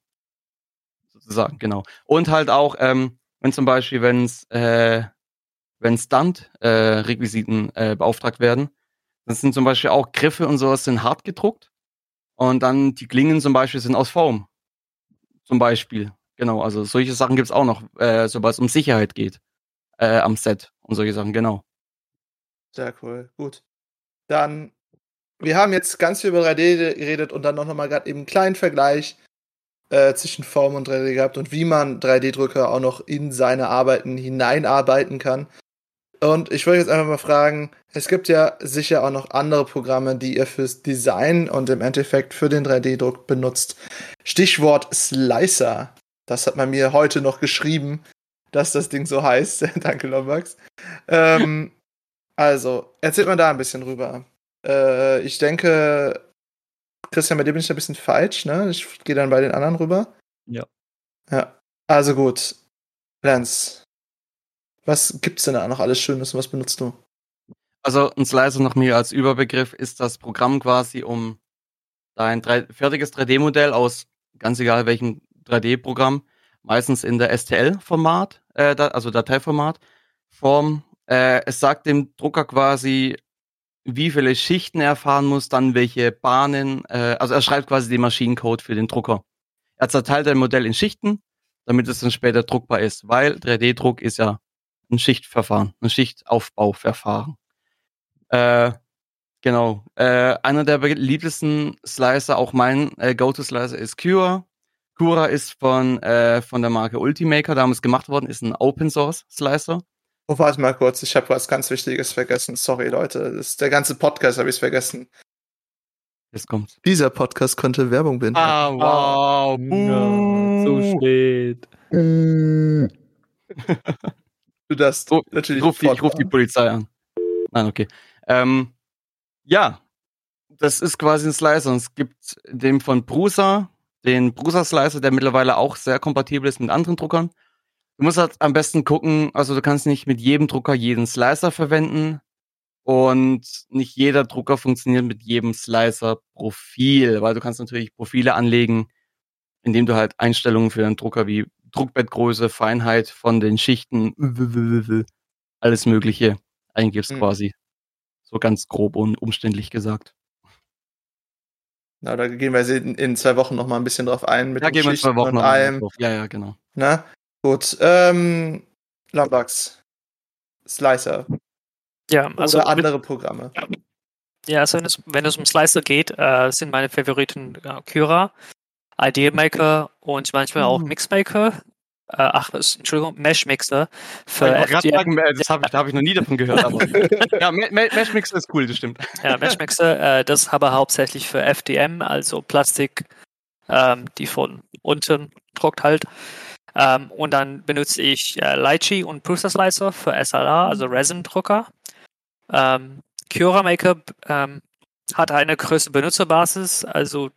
sozusagen, genau. Und halt auch, ähm, wenn zum Beispiel, wenn es äh, wenn Stunt-Requisiten äh, beauftragt werden, das sind zum Beispiel auch Griffe und sowas sind hart gedruckt und dann die Klingen zum Beispiel sind aus Foam. Zum Beispiel. Genau, also solche Sachen gibt's auch noch, äh, sobald es um Sicherheit geht. Äh, am Set und solche Sachen, genau. Sehr cool, gut. Dann, wir haben jetzt ganz viel über 3D geredet und dann noch mal gerade eben einen kleinen Vergleich äh, zwischen Form und 3D gehabt und wie man 3D-Drucker auch noch in seine Arbeiten hineinarbeiten kann. Und ich wollte jetzt einfach mal fragen, es gibt ja sicher auch noch andere Programme, die ihr fürs Design und im Endeffekt für den 3D-Druck benutzt. Stichwort Slicer. Das hat man mir heute noch geschrieben, dass das Ding so heißt. Danke, Lombax. Ähm, also, erzählt mal da ein bisschen rüber. Äh, ich denke, Christian, bei dir bin ich ein bisschen falsch, ne? Ich gehe dann bei den anderen rüber. Ja. Ja. Also gut. Lance, was gibt's denn da noch alles Schönes und was benutzt du? Also ein Slicer noch mir als Überbegriff ist das Programm quasi, um dein 3, fertiges 3D-Modell aus ganz egal welchem 3D-Programm, meistens in der STL-Format, äh, also Dateiformat, Form. Äh, es sagt dem Drucker quasi, wie viele Schichten er fahren muss, dann welche Bahnen. Äh, also er schreibt quasi den Maschinencode für den Drucker. Er zerteilt ein Modell in Schichten, damit es dann später druckbar ist, weil 3D-Druck ist ja ein Schichtverfahren, ein Schichtaufbauverfahren. Äh, genau. Äh, einer der beliebtesten Slicer, auch mein äh, Go-To-Slicer ist Cura. Cura ist von, äh, von der Marke Ultimaker damals gemacht worden, ist ein Open-Source-Slicer. Oh, warte mal kurz, ich habe was ganz Wichtiges vergessen. Sorry, Leute. Das ist der ganze Podcast habe ich vergessen. Jetzt kommt's. Dieser Podcast konnte Werbung binden. Ah, wow. Ja, so spät. Du darfst Ruf- natürlich. Ich rufe die, ich ruf die. Polizei an. Nein, okay. Ähm, ja, das ist quasi ein Slicer. Und es gibt den von Prusa, den Prusa Slicer, der mittlerweile auch sehr kompatibel ist mit anderen Druckern. Du musst halt am besten gucken, also du kannst nicht mit jedem Drucker jeden Slicer verwenden. Und nicht jeder Drucker funktioniert mit jedem Slicer-Profil, weil du kannst natürlich Profile anlegen, indem du halt Einstellungen für deinen Drucker wie Druckbettgröße, Feinheit von den Schichten, alles Mögliche eingibst Hm. quasi. So ganz grob und umständlich gesagt. Na, da gehen wir in, in zwei Wochen noch mal ein bisschen drauf ein mit Da den gehen wir in zwei Schichten Wochen und noch allem. drauf. Ja, ja, genau. Na, gut. Ähm, Lambax. Slicer Ja, also oder mit- andere Programme. Ja, also wenn es, wenn es um Slicer geht, äh, sind meine Favoriten äh, Cura, Idea Maker und manchmal auch Mhm. Mixmaker. Äh, ach, Entschuldigung, Mesh Mixer für ich wollte gerade FDM. sagen, äh, das habe ich, da hab ich noch nie davon gehört. Aber ja, Me- Me- Mesh Mixer ist cool, das stimmt. Ja, Mesh Mixer, äh, das habe hauptsächlich für FDM, also Plastik, ähm, die von unten druckt halt. Ähm, und dann benutze ich äh, Lychee und Prusa Slicer für SLA, also Resin-Drucker. Ähm, Cura Maker ähm, hat eine größere Benutzerbasis, also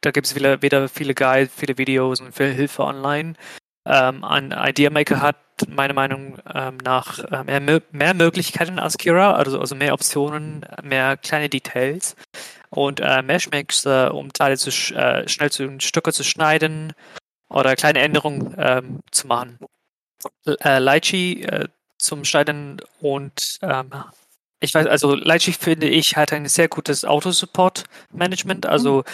da gibt es wieder, wieder viele Guides, viele Videos und viel Hilfe online. Ähm, ein Idea Maker hat meiner Meinung ähm, nach äh, mehr, mehr Möglichkeiten als Cura, also, also mehr Optionen, mehr kleine Details. Und äh, Mesh Mixer, um Teile zu, sch- äh, schnell zu Stücke zu schneiden oder kleine Änderungen ähm, zu machen. Äh, Lychee äh, zum Schneiden und ähm, ich weiß, also Lychee finde ich hat ein sehr gutes Auto-Support-Management, also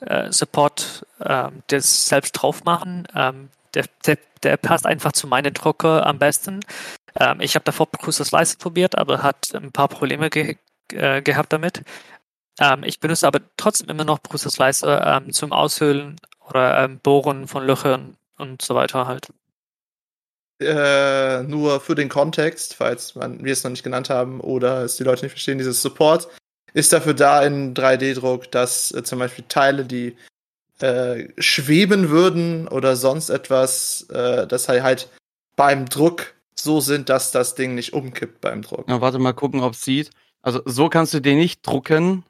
äh, Support ähm, das selbst drauf machen. Ähm, der, der, der passt einfach zu meinen Drucker am besten. Ähm, ich habe davor Cruiser Slicer probiert, aber hat ein paar Probleme ge äh, gehabt damit. Ähm, ich benutze aber trotzdem immer noch Cruiser Slicer ähm, zum Aushöhlen oder ähm, Bohren von Löchern und so weiter halt. Äh, nur für den Kontext, falls man, wir es noch nicht genannt haben oder es die Leute nicht verstehen, dieses Support ist dafür da in 3D-Druck, dass äh, zum Beispiel Teile, die äh, schweben würden oder sonst etwas, äh, dass halt, halt beim Druck so sind, dass das Ding nicht umkippt beim Druck. Ja, warte mal gucken, ob es sieht. Also so kannst du den nicht drucken.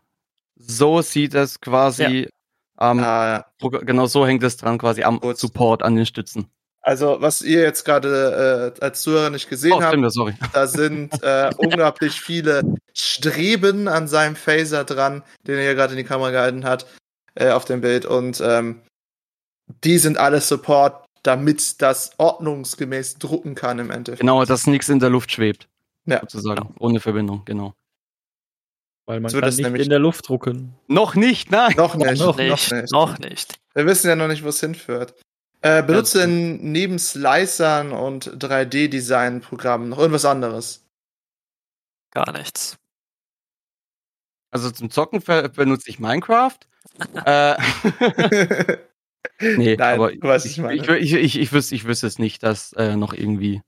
So sieht es quasi am Ah, ja. Drucker, genau so hängt es dran, quasi am Gut. Support an den Stützen. Also, was ihr jetzt gerade äh, als Zuhörer nicht gesehen Oh, habt, stimmt, sorry. Da sind äh, unglaublich viele Streben an seinem Phaser dran, den er hier gerade in die Kamera gehalten hat, äh, auf dem Bild. Und ähm, die sind alles Support, damit das ordnungsgemäß drucken kann im Endeffekt. Genau, dass nichts in der Luft schwebt. Ja. Sozusagen. Ohne Verbindung, genau. Weil man So kann es nicht nämlich- in der Luft drucken. Noch nicht, nein. Noch nicht, Noch noch, nicht. noch nicht. Wir wissen ja noch nicht, wo es hinführt. Äh, benutzt Ja, denn neben Slicern und 3D-Design-Programmen noch irgendwas anderes? Gar nichts. Also zum Zocken benutze ich Minecraft. äh, nee, Nein, aber was ich, ich meine. ich, ich, ich, ich, wüsste, ich wüsste es nicht, dass äh, noch irgendwie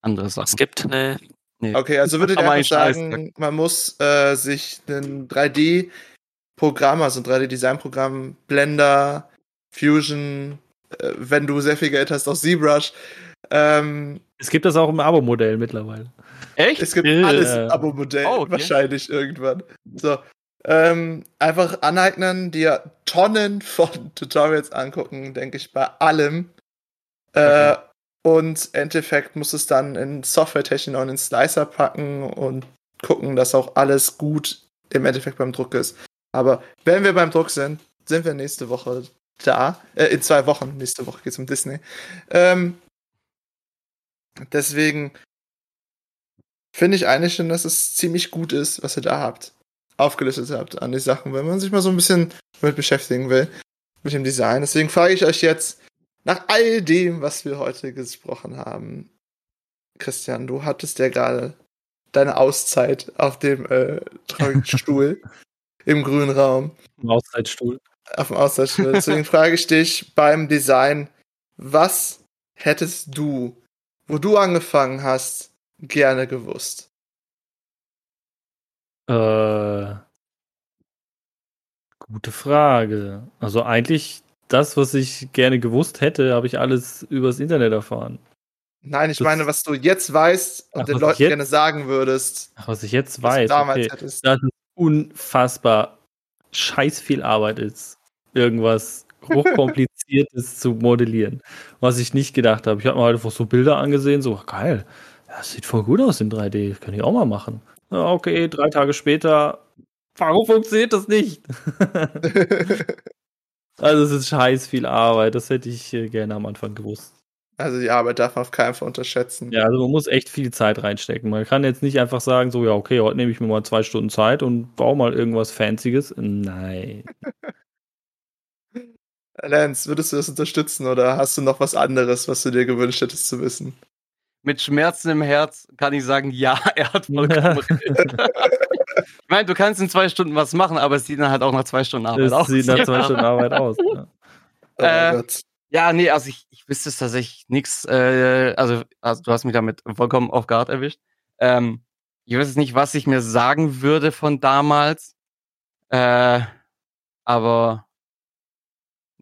andere Es Sachen. gibt eine Nee. Okay, also würdet ihr Aber einfach ein sagen, man muss äh, sich ein 3D-Programm, also ein 3D-Design-Programm, Blender, Fusion, wenn du sehr viel Geld hast, auch ZBrush. Ähm, Es gibt das auch im Abo-Modell mittlerweile. Echt? es gibt Äh, alles im Abo-Modell, oh, okay. wahrscheinlich irgendwann. So, Ähm, einfach aneignen, dir Tonnen von Tutorials angucken, denke ich, bei allem. Äh, und im Endeffekt muss es dann in Software-Technik und in Slicer packen und gucken, dass auch alles gut im Endeffekt beim Druck ist. Aber wenn wir beim Druck sind, sind wir nächste Woche da. Äh, in zwei Wochen. Nächste Woche geht es um Disney. Ähm, deswegen finde ich eigentlich schon, dass es ziemlich gut ist, was ihr da habt. Aufgelistet habt an die Sachen, wenn man sich mal so ein bisschen damit beschäftigen will. Mit dem Design. Deswegen frage ich euch jetzt, nach all dem, was wir heute gesprochen haben, Christian, du hattest ja gerade deine Auszeit auf dem äh, Stuhl im grünen Raum. Auszeitstuhl. Auf dem Auszeitstuhl. Deswegen frage ich dich beim Design, was hättest du, wo du angefangen hast, gerne gewusst? Äh, gute Frage. Also eigentlich das, was ich gerne gewusst hätte, habe ich alles übers Internet erfahren. Nein, ich das, meine, was du jetzt weißt und ach, den Leuten jetzt, gerne sagen würdest. Ach, was ich jetzt weiß, damals okay. hättest. dass es unfassbar scheiß viel Arbeit ist, irgendwas hochkompliziertes zu modellieren. Was ich nicht gedacht habe. Ich habe mir halt einfach so Bilder angesehen, so geil. Das sieht voll gut aus in 3D. Kann ich auch mal machen. Ja, okay, drei Tage später. Warum funktioniert das nicht? also es ist scheiß viel Arbeit. Das hätte ich äh, gerne am Anfang gewusst. Also die Arbeit darf man auf keinen Fall unterschätzen. Ja, also man muss echt viel Zeit reinstecken. Man kann jetzt nicht einfach sagen, so ja, okay, heute nehme ich mir mal zwei Stunden Zeit und baue mal irgendwas Fancyes. Nein. Lance, würdest du das unterstützen oder hast du noch was anderes, was du dir gewünscht hättest zu wissen? Mit Schmerzen im Herz kann ich sagen, ja, er hat vollkommen recht. ich meine, du kannst in zwei Stunden was machen, aber es sieht dann halt auch nach zwei Stunden Arbeit es aus. Es sieht nach zwei Stunden Arbeit aus. Ja. Oh äh, ja, nee, also ich, ich wüsste es tatsächlich nichts. Äh, also, also, du hast mich damit vollkommen auf Guard erwischt. Ähm, ich weiß jetzt nicht, was ich mir sagen würde von damals. Äh, aber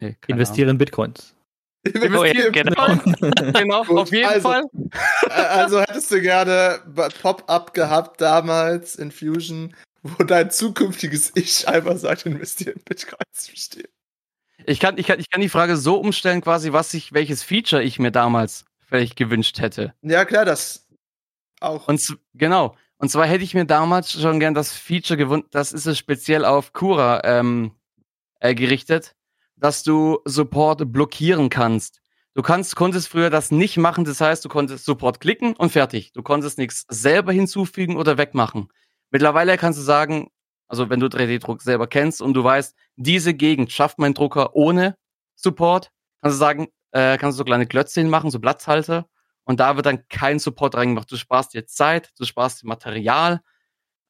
nee, investiere in Bitcoins. Investiere genau. genau, Gut, auf jeden also, Fall. Äh, also hättest du gerne Pop-up gehabt damals in Fusion, wo dein zukünftiges Ich einfach sagt, investiere in Bitcoins. Verstehe. Ich kann, ich, kann, ich kann die Frage so umstellen, quasi, was ich, welches Feature ich mir damals vielleicht gewünscht hätte. Ja, klar, das auch. Und genau. Und zwar hätte ich mir damals schon gern das Feature gewünscht, das ist es speziell auf Cura ähm, äh, gerichtet, dass du Support blockieren kannst. Du kannst, konntest früher das nicht machen, das heißt, du konntest Support klicken und fertig. Du konntest nichts selber hinzufügen oder wegmachen. Mittlerweile kannst du sagen, also wenn du 3D-Druck selber kennst und du weißt, diese Gegend schafft mein Drucker ohne Support, kannst du sagen, äh, kannst du so kleine Klötzchen machen, so Platzhalter. Und da wird dann kein Support reingemacht. Du sparst dir Zeit, du sparst dir Material.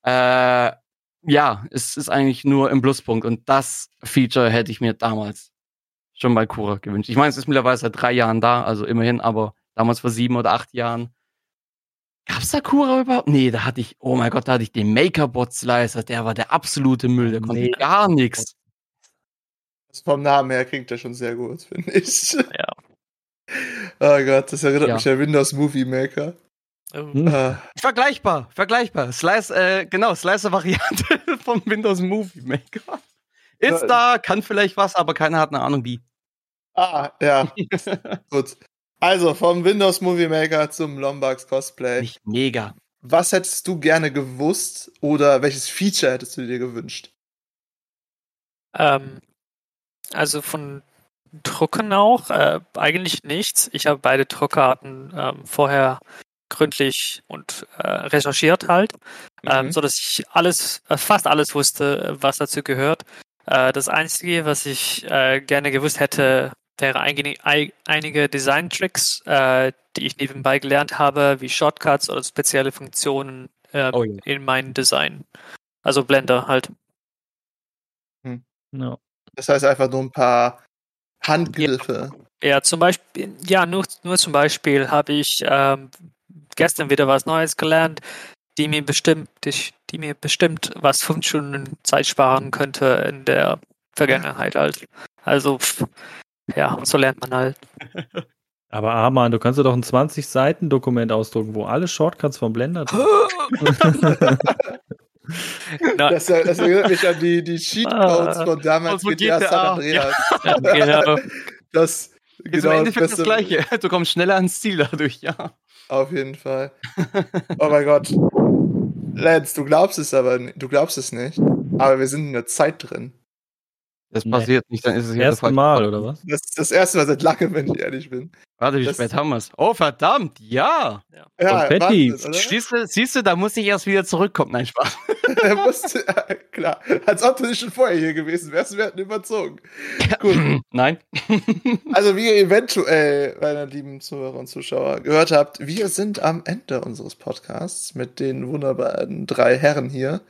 Äh, ja, es ist eigentlich nur im Pluspunkt. Und das Feature hätte ich mir damals schon bei Cura gewünscht. Ich meine, es ist mittlerweile seit drei Jahren da, also immerhin, aber damals vor sieben oder acht Jahren Gab's da Kura überhaupt? Nee, da hatte ich, oh mein Gott, da hatte ich den Makerbot-Slicer, der war der absolute Müll, der konnte nee. gar nichts. Vom Namen her klingt der schon sehr gut, finde ich. Ja. Oh Gott, das erinnert ja. mich an Windows Movie Maker. Oh. Äh. Vergleichbar, vergleichbar. Slice, äh, genau, Slicer-Variante vom Windows Movie Maker. Ist da, kann vielleicht was, aber keiner hat eine Ahnung wie. Ah, ja. Gut. Also, vom Windows Movie Maker zum Lombax Cosplay. Nicht mega. Was hättest du gerne gewusst oder welches Feature hättest du dir gewünscht? Ähm, also von Drucken auch, äh, eigentlich nichts. Ich habe beide Druckarten ähm, vorher gründlich und äh, recherchiert halt, ähm, mhm. so dass ich alles, äh, fast alles wusste, was dazu gehört. Äh, das Einzige, was ich äh, gerne gewusst hätte, wäre einige Design-Tricks, äh, die ich nebenbei gelernt habe, wie Shortcuts oder spezielle Funktionen äh, oh, yeah. in meinem Design. Also Blender halt. Hm. No. Das heißt einfach nur ein paar Handgriffe. Ja, ja zum Beispiel, ja, nur, nur zum Beispiel habe ich ähm, gestern wieder was Neues gelernt, die mir bestimmt, die, die mir bestimmt was fünf Stunden Zeit sparen könnte in der Vergangenheit halt. Also ja, so lernt man halt. Aber Arman, du kannst dir doch ein 20-Seiten-Dokument ausdrucken, wo alle Shortcuts vom Blender drin Das, das, erinnert mich an die, die Cheatcodes Ah. von damals Also GTA. San Andreas. genau. Das, Ist im genau, Endeffekt das Gleiche. Du kommst schneller ans Ziel dadurch, ja. Auf jeden Fall. Oh mein Gott. Lance, du glaubst es aber, du glaubst es nicht. Aber wir sind in der Zeit drin. Das Nee. passiert nicht, dann ist es Das ja erste Mal, oder was? Das ist das erste Mal seit langem, wenn ich ehrlich bin. Warte, wie Das- spät haben wir es? Oh, verdammt, ja. Ja. Wahnsinn, oder? Siehst du, siehst du, da muss ich erst wieder zurückkommen. Nein, Spaß. Er musste, ja, klar. Als ob du nicht schon vorher hier gewesen wärst, wir hätten überzogen. Gut. Nein. Also, wie ihr eventuell, meine lieben Zuhörer und Zuschauer, gehört habt, wir sind am Ende unseres Podcasts mit den wunderbaren drei Herren hier.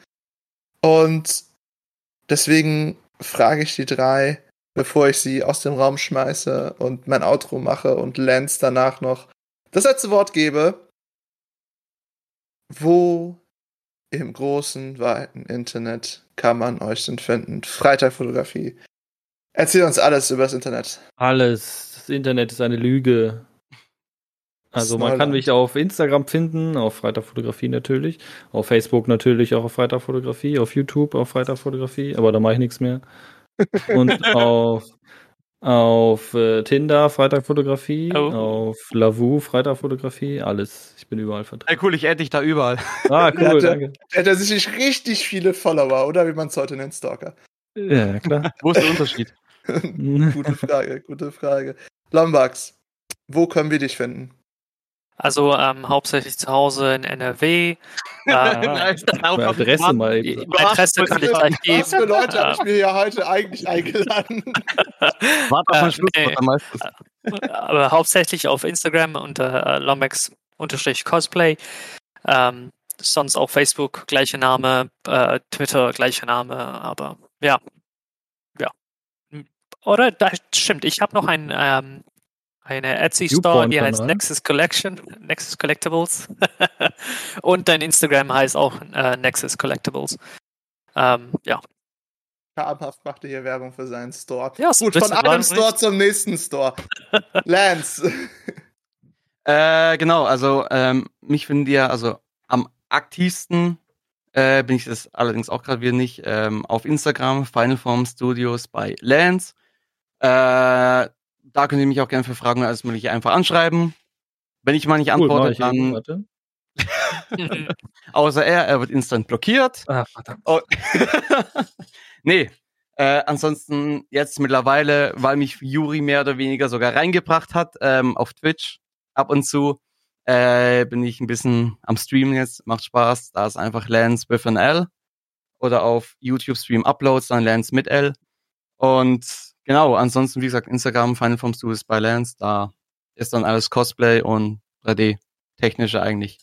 Und deswegen frage ich die drei, bevor ich sie aus dem Raum schmeiße und mein Outro mache und Lance danach noch das letzte Wort gebe. Wo im großen, weiten Internet kann man euch denn finden? Freitagfotografie. Erzähl uns alles über das Internet. Alles. Das Internet ist eine Lüge. Also man kann mich auf Instagram finden, auf Freitagfotografie natürlich, auf Facebook natürlich auch auf Freitagfotografie, auf YouTube auf Freitagfotografie, aber da mache ich nichts mehr. Und auf auf äh, Tinder Freitagfotografie, Oh. auf Lavu Freitagfotografie, alles. Ich bin überall vertreten. Ey, cool, ich adde dich da überall. Ah, cool, der- danke. Er hat tatsächlich richtig viele Follower, oder wie man es heute nennt, Stalker. Ja, klar. Wo ist der Unterschied? gute Frage, gute Frage. Lombax, wo können wir dich finden? Also ähm, hauptsächlich zu Hause in NRW. Äh, Nice. Meine Adresse mal eben. Adresse kann ich gleich geben. Was für Leute habe ich mir hier heute eigentlich eingeladen? Warte auf Äh, den Schluss, nee. was am meisten. aber hauptsächlich auf Instagram unter äh, Lombax-Cosplay. Ähm, sonst auf Facebook gleiche Name, äh, Twitter gleiche Name, aber ja. Ja. Oder das stimmt, ich habe noch ein, ähm, eine Etsy-Store, die heißt. Nexus Collection, Nexus Collectibles. Und dein Instagram heißt auch äh, Nexus Collectibles. Ähm, ja. Schamhaft macht er hier Werbung für seinen Store. Ja, Gut, von einem Store nicht. zum nächsten Store. Lance. Äh, genau, also ähm, mich findet ihr, also am aktivsten äh, bin ich das allerdings auch gerade wieder nicht, ähm, auf Instagram, Final Form Studios bei Lance. Äh, da könnt ihr mich auch gerne für Fragen alles mögliche einfach anschreiben. Wenn ich mal nicht Cool, antworte, eben, dann, warte. Außer er, er wird instant blockiert. Ah, verdammt. Oh. nee. Äh, ansonsten jetzt mittlerweile, weil mich Juri mehr oder weniger sogar reingebracht hat ähm, auf Twitch ab und zu, äh, bin ich ein bisschen am Streamen jetzt. Macht Spaß. Da ist einfach Lance with an L. Oder auf YouTube Stream Uploads, dann Lance mit L. Und genau, ansonsten, wie gesagt, Instagram, Final Form Studios bei Lance. Da ist dann alles Cosplay und 3D-technische eigentlich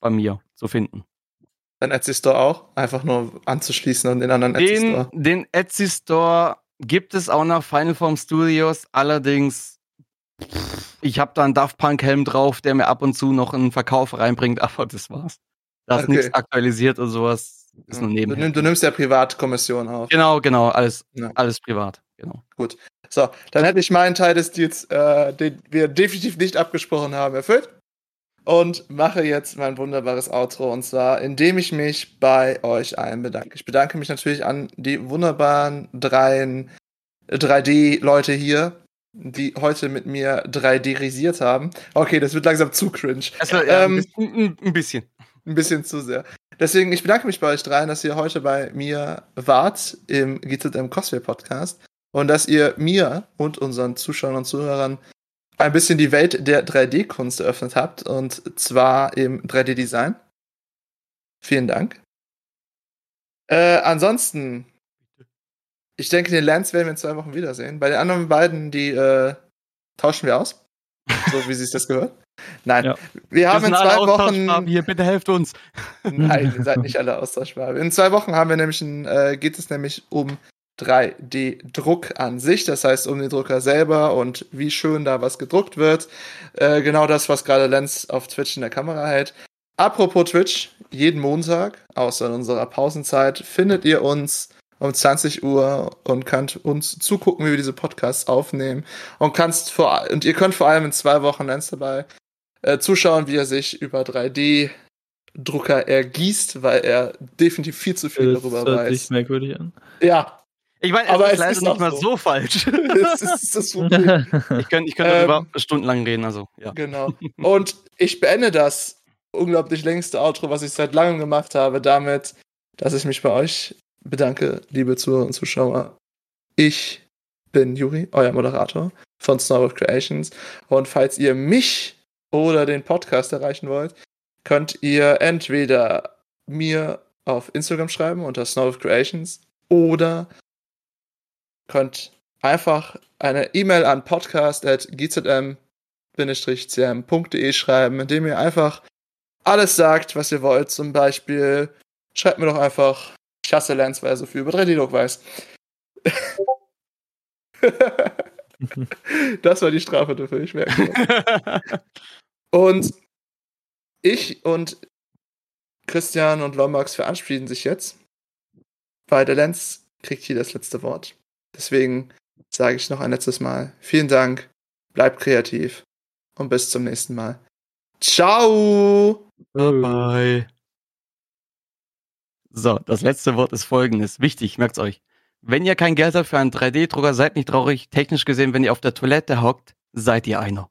bei mir zu finden. Dein Etsy Store auch? Einfach nur anzuschließen und den anderen Etsy Store. den Etsy Store gibt es auch noch Final Form Studios, allerdings ich habe da einen Daft Punk Helm drauf, der mir ab und zu noch einen Verkauf reinbringt, aber das war's. Da ist Okay. nichts aktualisiert oder sowas. Ist nur Du, nimm, du nimmst ja Privatkommission auf. Genau, genau, alles, Ja. alles privat. Genau. So, dann hätte ich meinen Teil des Deals, äh, den wir definitiv nicht abgesprochen haben, erfüllt. Und mache jetzt mein wunderbares Outro. Und zwar, indem ich mich bei euch allen bedanke. Ich bedanke mich natürlich an die wunderbaren dreien 3D-Leute hier, die heute mit mir 3D-risiert haben. Okay, das wird langsam zu cringe. Also, ja, Ähm, ein bisschen- ein, ein bisschen. Ein bisschen zu sehr. Deswegen, ich bedanke mich bei euch dreien, dass ihr heute bei mir wart im GZM Cosplay Podcast und dass ihr mir und unseren Zuschauern und Zuhörern ein bisschen die Welt der 3D-Kunst eröffnet habt und zwar im 3D-Design. Vielen Dank. Äh, ansonsten, ich denke, den Lance werden wir in zwei Wochen wiedersehen. Bei den anderen beiden, die äh, tauschen wir aus. So wie sich das gehört. Nein, Ja. wir haben Wir in zwei. Wochen. Hier, bitte helft uns. Nein, ihr seid nicht alle austauschbar. In zwei Wochen haben wir nämlich ein, äh, geht es nämlich um 3D-Druck an sich, das heißt um den Drucker selber und wie schön da was gedruckt wird. Äh, genau das, was gerade Lenz auf Twitch in der Kamera hält. Apropos Twitch, jeden Montag, außer in unserer Pausenzeit, findet ihr uns um 20 Uhr und könnt uns zugucken, wie wir diese Podcasts aufnehmen. Und kannst vor und ihr könnt vor allem in zwei Wochen Lenz dabei äh, zuschauen, wie er sich über 3D Drucker ergießt, weil er definitiv viel zu viel Das darüber hört sich weiß. merkwürdig an. Ja, Ich meine, Aber es ist es leider ist nicht mal so. so, falsch. das ist das Problem. ich könnte ich könnte Ähm, darüber stundenlang reden, also ja. Genau. Und ich beende das unglaublich längste Outro, was ich seit langem gemacht habe, damit, dass ich mich bei euch bedanke, liebe Zuhörer und Zuschauer. Ich bin Juri, euer Moderator von Snowboard Creations. Und falls ihr mich oder den Podcast erreichen wollt, könnt ihr entweder mir auf Instagram schreiben unter Snowboard Creations oder könnt einfach eine E-Mail an podcast.gzm-cm.de schreiben, indem ihr einfach alles sagt, was ihr wollt. Zum Beispiel schreibt mir doch einfach, ich hasse Lance, weil er so viel über 3D-Druck weiß. das war die Strafe dafür, ich merke. Und ich und Christian und Lombax verabschieden sich jetzt, weil der Lenz kriegt hier das letzte Wort. Deswegen sage ich noch ein letztes Mal vielen Dank, bleibt kreativ und bis zum nächsten Mal. Ciao! Bye. So, das letzte Wort ist folgendes. Wichtig, merkt's euch. Wenn ihr kein Geld habt für einen 3D-Drucker, seid nicht traurig. Technisch gesehen, wenn ihr auf der Toilette hockt, seid ihr einer.